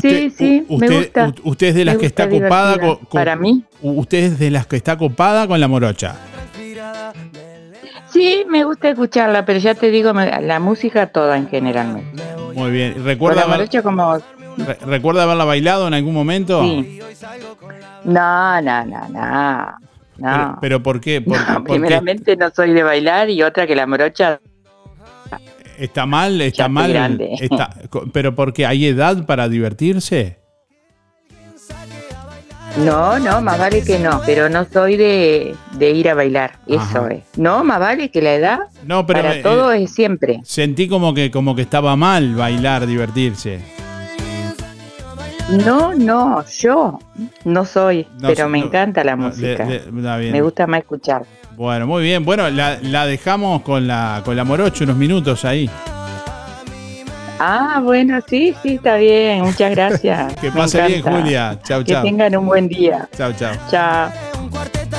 sí, sí, u- me usted, gusta. usted es de las que está copada divertida. con, con- Para mí, Usted es de las que está copada con la morocha. sí, me gusta escucharla, pero ya te digo, la música toda en general. Muy bien. ¿Recuerda, haber- morocha como... re- ¿Recuerda haberla bailado en algún momento? Sí. No, no, no, no. Pero, No. pero ¿por qué? ¿Por- No, primeramente no soy de bailar y otra que la morocha ¿Está mal? ¿Está mal? grande. Está, ¿Pero porque hay edad para divertirse? No, no, más vale que no, pero no soy de, de ir a bailar, eso Ajá. es. No, más vale que la edad No, pero para eh, todo es siempre. Sentí como que, como que estaba mal bailar, divertirse. No, no, yo no soy, No, pero me no, encanta la música. Me gusta más escuchar. Bueno, muy bien. Bueno, la, la dejamos con la, con la morocha unos minutos ahí. Ah, bueno, sí, sí, está bien, muchas gracias. Que pase bien. Julia. Chau, Que chau. tengan un buen día. Chao, chao. Chao.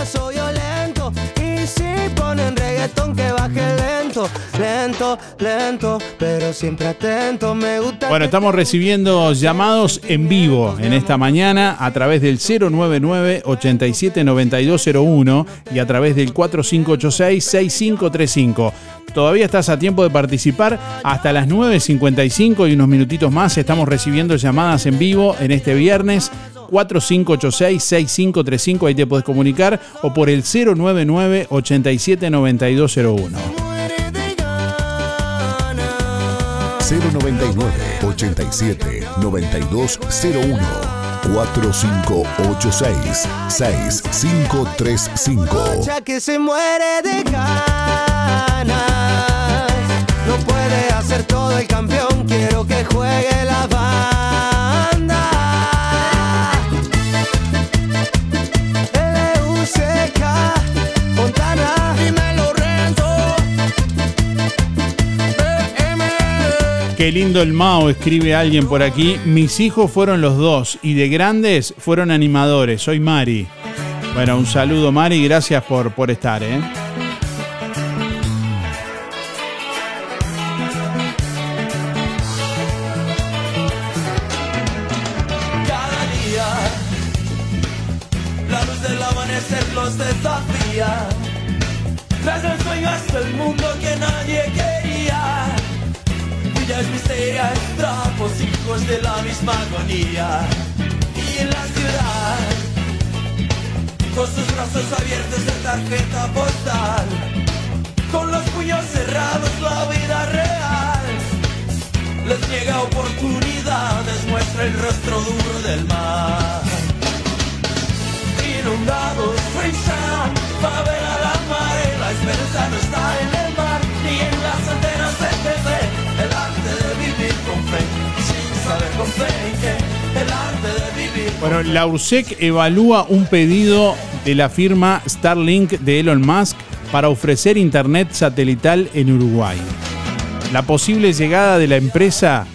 soy violento Y si ponen reggaetón que baje lento Lento, lento Pero siempre atento Me gusta Bueno, estamos recibiendo llamados en vivo en esta mañana a través del 099-879201 y a través del 4586-6535. Todavía estás a tiempo de participar hasta las 9.55 y unos minutitos más. Estamos recibiendo llamadas en vivo en este viernes. 4586-6535, ahí te puedes comunicar, o por el 099-879201. 099 87 9201 4586 6535 Ya que se muere de ganas No puede hacer todo el campeón. Quiero que juegue la banda Qué lindo el Mao, escribe alguien por aquí. Mis hijos fueron los dos y de grandes fueron animadores. Soy Mari. Bueno, un saludo Mari, gracias por, por estar. ¿eh? Agonía. Y en la ciudad, con sus brazos abiertos de tarjeta postal. Con los puños cerrados, la vida real les niega oportunidades, muestra el rostro duro del mar. Inundados, frisa, favela la mare, la esperanza no está en el mar, ni en las antenas Bueno, la URSEC evalúa un pedido de la firma Starlink de Elon Musk para ofrecer internet satelital en Uruguay. La posible llegada de la empresa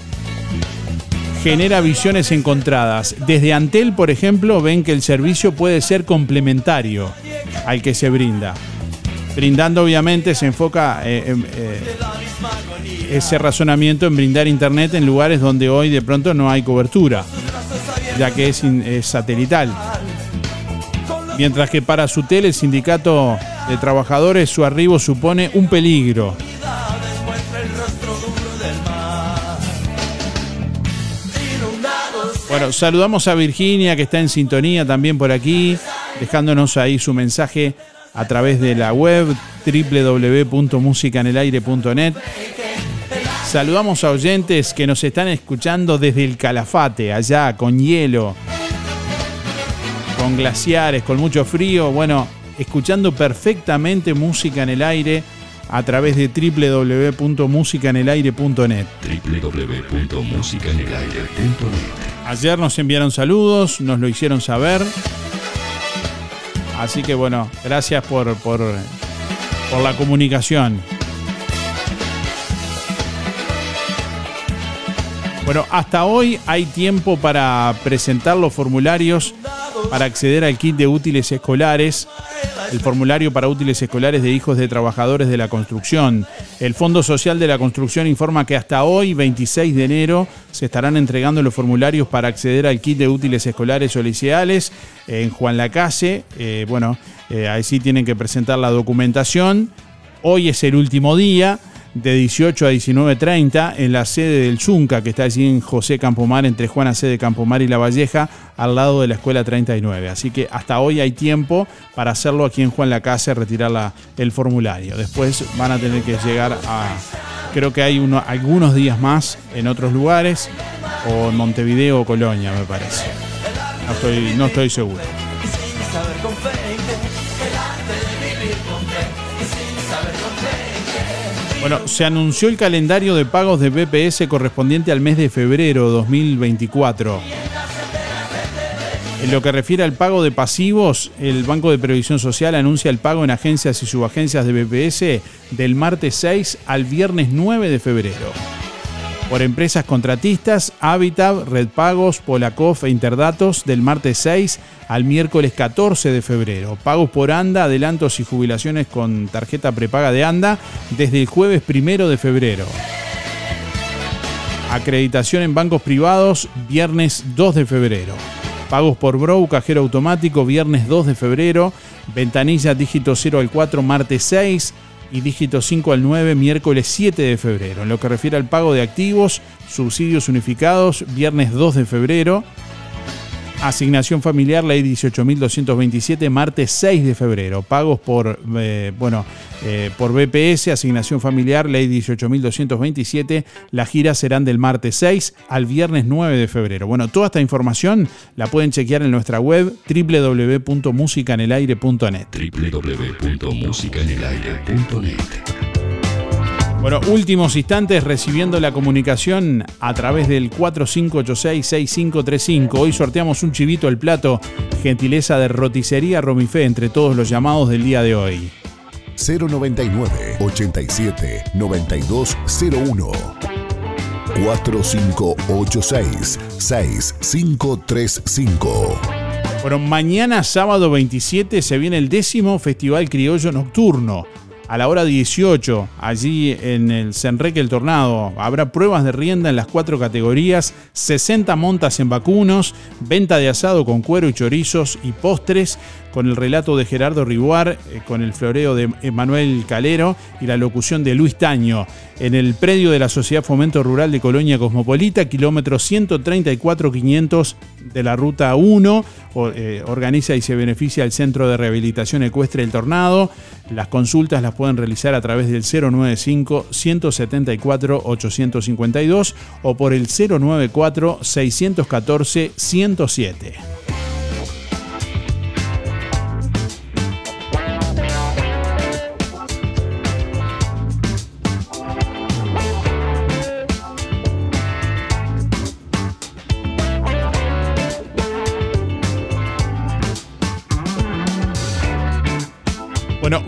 genera visiones encontradas. Desde Antel, por ejemplo, ven que el servicio puede ser complementario al que se brinda. Brindando, obviamente, se enfoca eh, en, eh, ese razonamiento en brindar internet en lugares donde hoy de pronto no hay cobertura, ya que es, satelital. Mientras que para Sutel, el sindicato de trabajadores, su arribo supone un peligro. Bueno, saludamos a Virginia que está en sintonía también por aquí, dejándonos ahí su mensaje a través de la web www.musicanelaire.net. Saludamos a oyentes que nos están escuchando desde el Calafate, allá con hielo, con glaciares, con mucho frío. Bueno, escuchando perfectamente música en el aire a través de www.musicanelaire.net. www.musicanelaire.net Ayer nos enviaron saludos, nos lo hicieron saber. Así que bueno, gracias por, por, por la comunicación. Bueno, hasta hoy hay tiempo para presentar los formularios para acceder al kit de útiles escolares, el formulario para útiles escolares de hijos de trabajadores de la construcción. El Fondo Social de la Construcción informa que hasta hoy, 26 de enero, se estarán entregando los formularios para acceder al kit de útiles escolares o liceales en Juan Lacase. Eh, bueno, eh, ahí sí tienen que presentar la documentación. Hoy es el último día de 18 a 19.30 en la sede del Zunca, que está allí en José Campomar, entre Juana C. de Campomar y La Valleja, al lado de la Escuela 39. Así que hasta hoy hay tiempo para hacerlo aquí en Juan la Casa, retirar la- el formulario. Después van a tener que llegar a, creo que hay uno- algunos días más en otros lugares, o en Montevideo o Colonia, me parece. No estoy seguro. Bueno, se anunció el calendario de pagos de BPS correspondiente al mes de febrero 2024. En lo que refiere al pago de pasivos, el Banco de Previsión Social anuncia el pago en agencias y subagencias de BPS del martes 6 al viernes 9 de febrero. Por empresas contratistas, Habitat, Red Pagos, Polacof e Interdatos del martes 6 al miércoles 14 de febrero. Pagos por ANDA, adelantos y jubilaciones con tarjeta prepaga de ANDA desde el jueves 1 de febrero. Acreditación en bancos privados, viernes 2 de febrero. Pagos por Brow, cajero automático, viernes 2 de febrero. Ventanilla dígito 0 al 4, martes 6. Y dígito 5 al 9, miércoles 7 de febrero. En lo que refiere al pago de activos, subsidios unificados, viernes 2 de febrero. Asignación familiar, ley 18.227, martes 6 de febrero. Pagos por, eh, bueno, eh, por BPS, asignación familiar, ley 18.227. Las giras serán del martes 6 al viernes 9 de febrero. Bueno, toda esta información la pueden chequear en nuestra web www.musicanelaire.net. www.musicanelaire.net Bueno, últimos instantes recibiendo la comunicación a través del 4586-6535. Hoy sorteamos un chivito al plato, gentileza de roticería Romifé entre todos los llamados del día de hoy. 099 87 9201 4586 6535 Bueno, mañana sábado 27 se viene el décimo Festival Criollo Nocturno. A la hora 18, allí en el Senreque El Tornado, habrá pruebas de rienda en las cuatro categorías, 60 montas en vacunos, venta de asado con cuero y chorizos y postres, con el relato de Gerardo Ribuar, eh, con el floreo de Emanuel Calero y la locución de Luis Taño, en el predio de la Sociedad Fomento Rural de Colonia Cosmopolita, kilómetro 134-500 de la Ruta 1. O, eh, organiza y se beneficia el Centro de Rehabilitación Ecuestre El Tornado. Las consultas las pueden realizar a través del 095-174-852 o por el 094-614-107.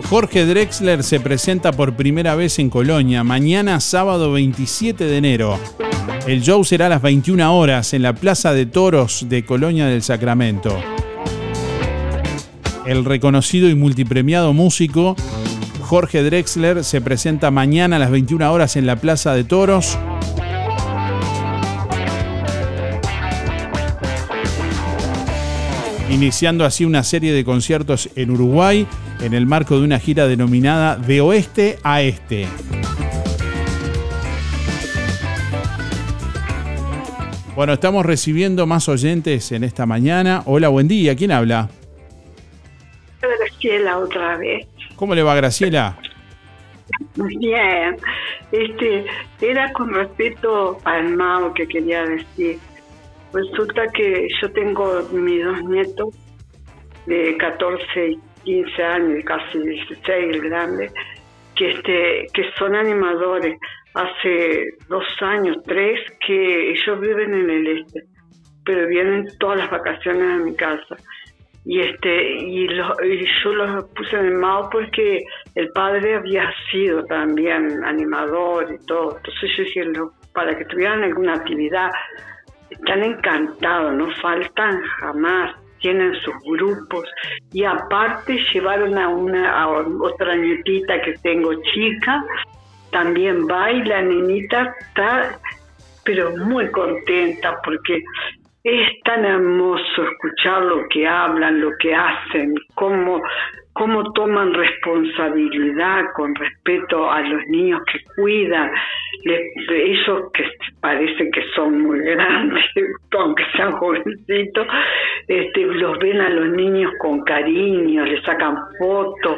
Jorge Drexler se presenta por primera vez en Colonia, mañana sábado 27 de enero. El show será a las 21 horas en la Plaza de Toros de Colonia del Sacramento. El reconocido y multipremiado músico Jorge Drexler se presenta mañana a las 21 horas en la Plaza de Toros. Iniciando así una serie de conciertos en Uruguay en el marco de una gira denominada De Oeste a Este. Bueno, estamos recibiendo más oyentes en esta mañana. Hola, buen día. ¿Quién habla? Graciela otra vez. ¿Cómo le va, Graciela? Bien. Este, era con respecto al Mao que quería decir. Resulta que yo tengo mis dos nietos de 14 y 15 años, casi 16 el grande, que este, que son animadores. Hace dos años, tres, que ellos viven en el este, pero vienen todas las vacaciones a mi casa y este y, lo- y yo los puse en el MAO porque el padre había sido también animador y todo entonces yo dije para que tuvieran alguna actividad están encantados no faltan jamás tienen sus grupos. Y aparte llevaron a una otra nietita que tengo chica también baila nenita está pero muy contenta porque es tan hermoso escuchar lo que hablan, lo que hacen, cómo, cómo toman responsabilidad con respeto a los niños que cuidan, Les- esos que parece que son muy grandes, aunque sean jovencitos, este, los ven a los niños con cariño, les sacan fotos,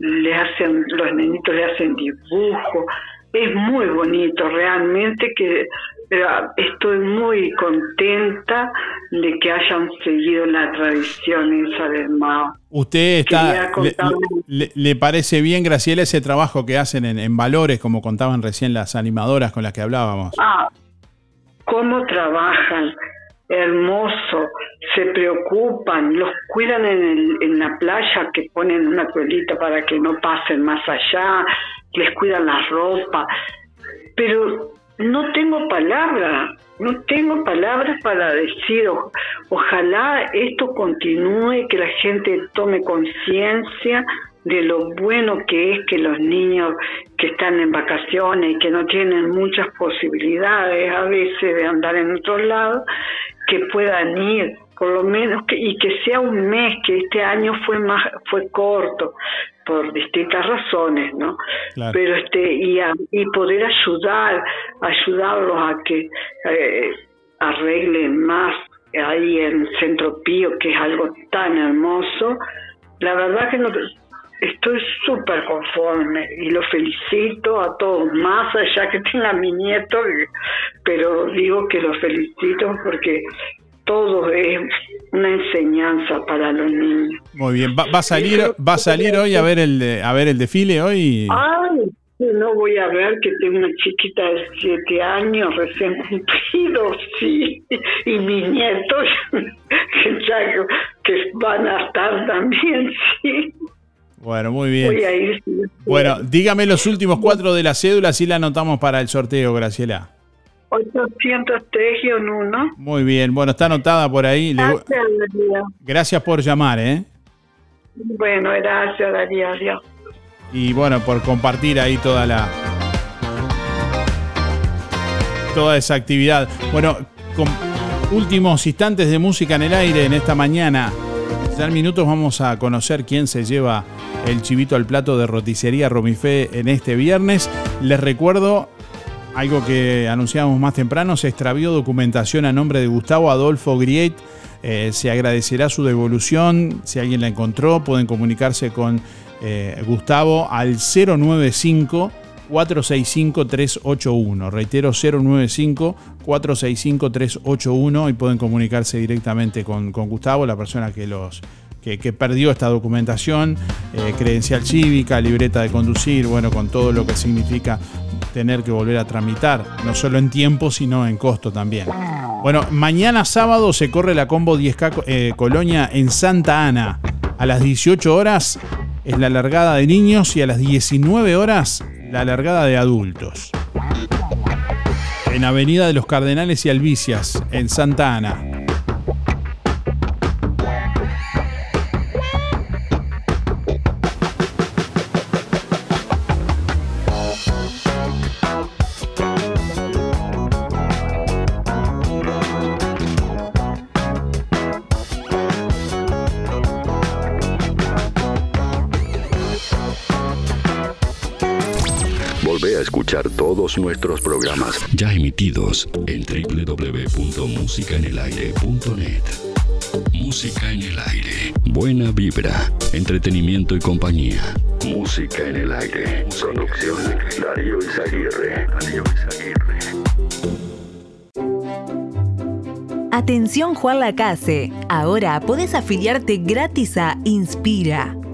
le hacen, los nenitos le hacen dibujos, es muy bonito realmente que pero estoy muy contenta de que hayan seguido la tradición esa del Mao. ¿Usted está, le, le- le parece bien, Graciela, ese trabajo que hacen en, en valores, como contaban recién las animadoras con las que hablábamos? Ah, cómo trabajan, hermoso, se preocupan, los cuidan en, el- en la playa que ponen una cuelita para que no pasen más allá, les cuidan la ropa, pero no tengo palabras, no tengo palabras para decir, ojalá esto continúe, que la gente tome conciencia de lo bueno que es que los niños que están en vacaciones y que no tienen muchas posibilidades a veces de andar en otro lado, que puedan ir, por lo menos, que, y que sea un mes, que este año fue más fue corto por distintas razones, ¿no? Claro. Pero este y, a- y poder ayudar, ayudarlos a que eh, arreglen más ahí en Centro Pío, que es algo tan hermoso. La verdad que no, estoy súper conforme y lo felicito a todos, más allá que tenga mi nieto, pero digo que lo felicito porque todo es una enseñanza para los niños. Muy bien, ¿va, va a salir, va a salir hoy a ver el de- a ver el desfile hoy? Ay, no voy a ver que tengo una chiquita de siete años recién cumplidos, sí, y mis nietos que, ya- que van a estar también, sí. Bueno, muy bien. Voy a ir. sí. Bueno, dígame los últimos cuatro de la cédula, así la anotamos para el sorteo, Graciela. 803-1. Muy bien, bueno, está anotada por ahí. Gracias, Darío. gracias por llamar, ¿eh? Bueno, gracias, Darío. Adiós. Y bueno, por compartir ahí toda la. toda esa actividad. Bueno, con últimos instantes de música en el aire en esta mañana. Ya en minutos vamos a conocer quién se lleva el chivito al plato de roticería Romifé en este viernes. Les recuerdo algo que anunciamos más temprano, se extravió documentación a nombre de Gustavo Adolfo Griet. Eh, se agradecerá su devolución. Si alguien la encontró, pueden comunicarse con eh, Gustavo al 095 465 381. Reitero, 095 465 381 y pueden comunicarse directamente con, con Gustavo, la persona que los que, que perdió esta documentación, eh, credencial cívica, libreta de conducir, bueno, con todo lo que significa tener que volver a tramitar, no solo en tiempo, sino en costo también. Bueno, mañana sábado se corre la Combo 10K eh, Colonia en Santa Ana. A las 18 horas es la largada de niños y a las 19 horas la largada de adultos. en Avenida de los Cardenales y Albicias, en Santa Ana. Todos nuestros programas ya emitidos en www.musicaenelaire.net. Música en el aire. Buena vibra, entretenimiento y compañía. Música en el aire. Producción Darío Izaguirre. Darío Izaguirre. Atención Juan Lacase, ahora podés afiliarte gratis a Inspira.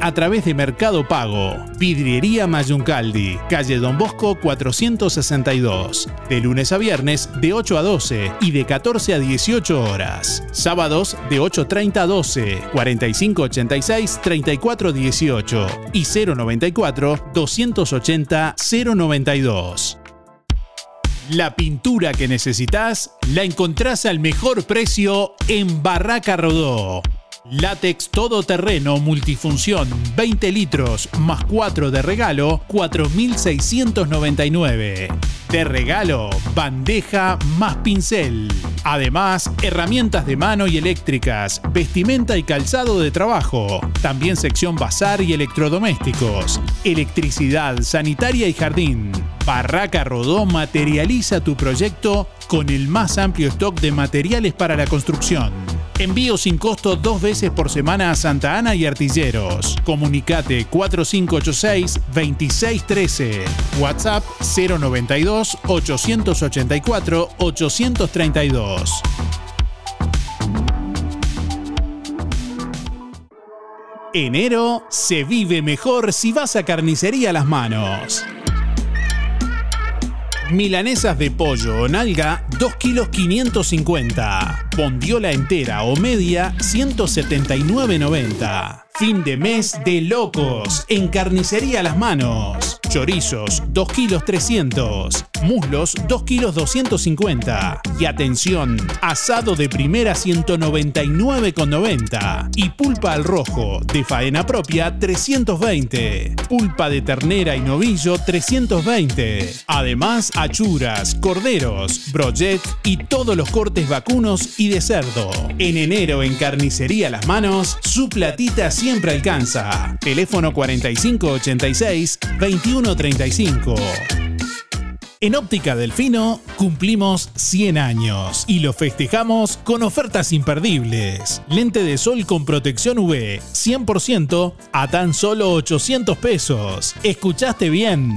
a través de Mercado Pago. Vidriería Mayuncaldi, calle Don Bosco 462. De lunes a viernes de 8 a 12 y de 14 a 18 horas. Sábados de 8.30 a 12, 4586 3418 y 094 280 092. La pintura que necesitas la encontrás al mejor precio en Barraca Rodó. Látex todoterreno multifunción 20 litros más 4 de regalo 4.699. De regalo, bandeja más pincel. Además, herramientas de mano y eléctricas, vestimenta y calzado de trabajo. También sección bazar y electrodomésticos. Electricidad, sanitaria y jardín. Barraca Rodó materializa tu proyecto con el más amplio stock de materiales para la construcción. Envío sin costo dos veces por semana a Santa Ana y Artilleros. Comunicate 4586-2613. WhatsApp 092 884 832. Enero se vive mejor si vas a Carnicería Las Manos. Milanesas de pollo o nalga, 2 kilos 550. Bondiola entera o media, 179,90. Fin de mes de locos en Carnicería Las Manos. Chorizos, 2 kilos 300. Muslos, 2 kilos 250. Y atención, asado de primera 199,90. Y pulpa al rojo, de faena propia, 320. Pulpa de ternera y novillo, 320. Además, achuras, corderos, brochet y todos los cortes vacunos y de cerdo. En enero en Carnicería Las Manos, su platita siempre alcanza. Teléfono 4586-2135. En Óptica Delfino cumplimos 100 años y lo festejamos con ofertas imperdibles. Lente de sol con protección UV 100% a tan solo 800 pesos. ¿Escuchaste bien?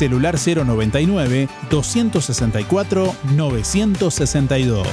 Celular 099 264 962.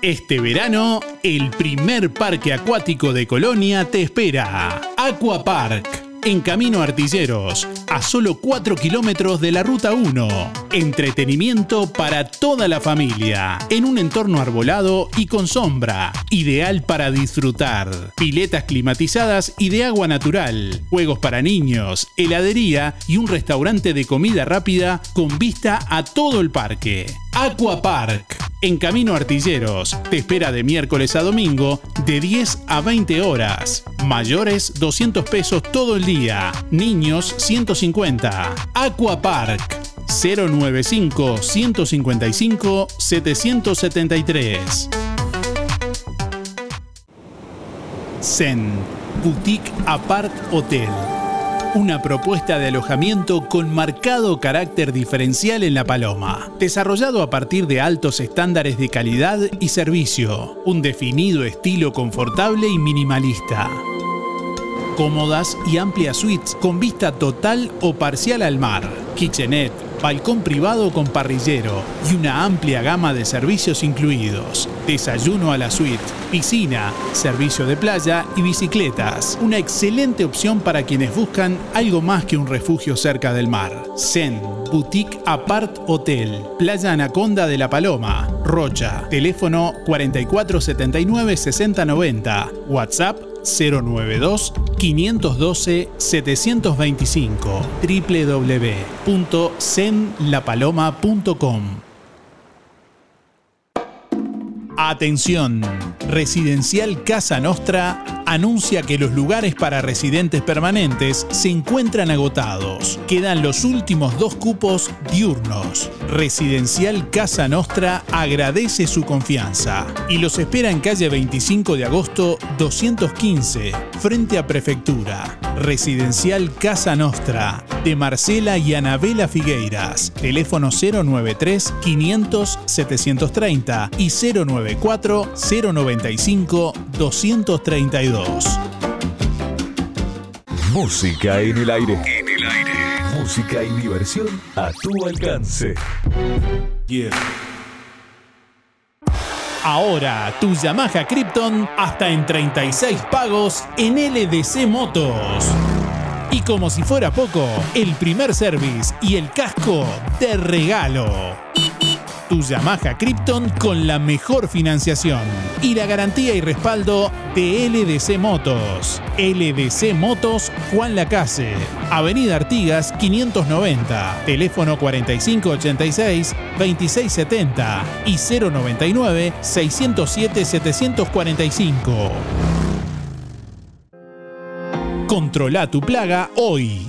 Este verano, el primer parque acuático de Colonia te espera. Aquapark en Camino Artilleros, a solo 4 kilómetros de la Ruta 1. Entretenimiento para toda la familia, en un entorno arbolado y con sombra, ideal para disfrutar. Piletas climatizadas y de agua natural, juegos para niños, heladería y un restaurante de comida rápida con vista a todo el parque. Aquapark, en Camino Artilleros, te espera de miércoles a domingo de 10 a 20 horas. Mayores 200 pesos todo el día. Niños 150. Aquapark 095 155 773. Zen Boutique Apart Hotel una propuesta de alojamiento con marcado carácter diferencial en La Paloma, desarrollado a partir de altos estándares de calidad y servicio, un definido estilo confortable y minimalista. Cómodas y amplias suites con vista total o parcial al mar, kitchenette, balcón privado con parrillero y una amplia gama de servicios incluidos. Desayuno a la suite, piscina, servicio de playa y bicicletas. Una excelente opción para quienes buscan algo más que un refugio cerca del mar. Zen Boutique Apart Hotel, Playa Anaconda de la Paloma, Rocha, teléfono 4479 6090, WhatsApp 092 512 725 www.zenlapaloma.com Atención, Residencial Casa Nostra anuncia que los lugares para residentes permanentes se encuentran agotados. Quedan los últimos dos cupos diurnos. Residencial Casa Nostra agradece su confianza y los espera en calle 25 de agosto 215, frente a Prefectura. Residencial Casa Nostra, de Marcela y Anabela Figueiras. Teléfono 093 500 730 y 094 095 232. Música en el aire. En el aire. Música y diversión a tu alcance. Ahora tu Yamaha Krypton hasta en 36 pagos en LDC Motos. Y como si fuera poco, el primer service y el casco de regalo. Tu Yamaha Krypton con la mejor financiación y la garantía y respaldo de LDC Motos. LDC Motos Juan Lacase, Avenida Artigas 590, teléfono 4586-2670 y 099-607-745. Controla tu plaga hoy.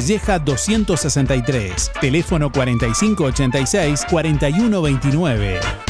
Valleja 263, teléfono 4586-4129.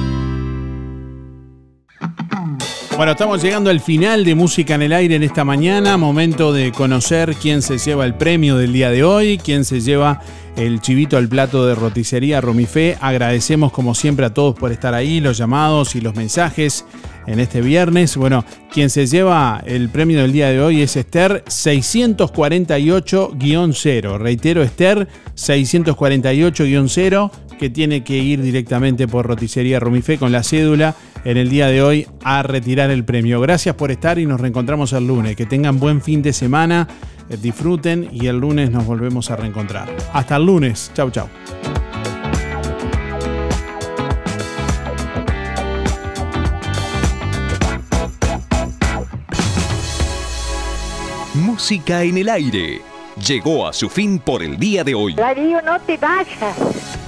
Bueno, estamos llegando al final de Música en el Aire en esta mañana. Momento de conocer quién se lleva el premio del día de hoy, quién se lleva el chivito al plato de roticería Romifé. Agradecemos como siempre a todos por estar ahí, los llamados y los mensajes en este viernes. Bueno, quien se lleva el premio del día de hoy es Esther 648-0. Reitero, Esther 648-0 que tiene que ir directamente por Roticería Romifé con la cédula en el día de hoy a retirar el premio. Gracias por estar y nos reencontramos el lunes. Que tengan buen fin de semana, eh, disfruten y el lunes nos volvemos a reencontrar. Hasta el lunes. Chau, chau. Música en el aire. Llegó a su fin por el día de hoy. Darío, no te vayas.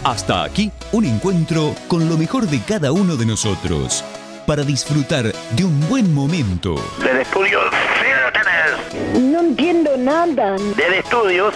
Hasta aquí un encuentro con lo mejor de cada uno de nosotros para disfrutar de un buen momento. Del estudio, ustedes. No entiendo nada. Del estudios,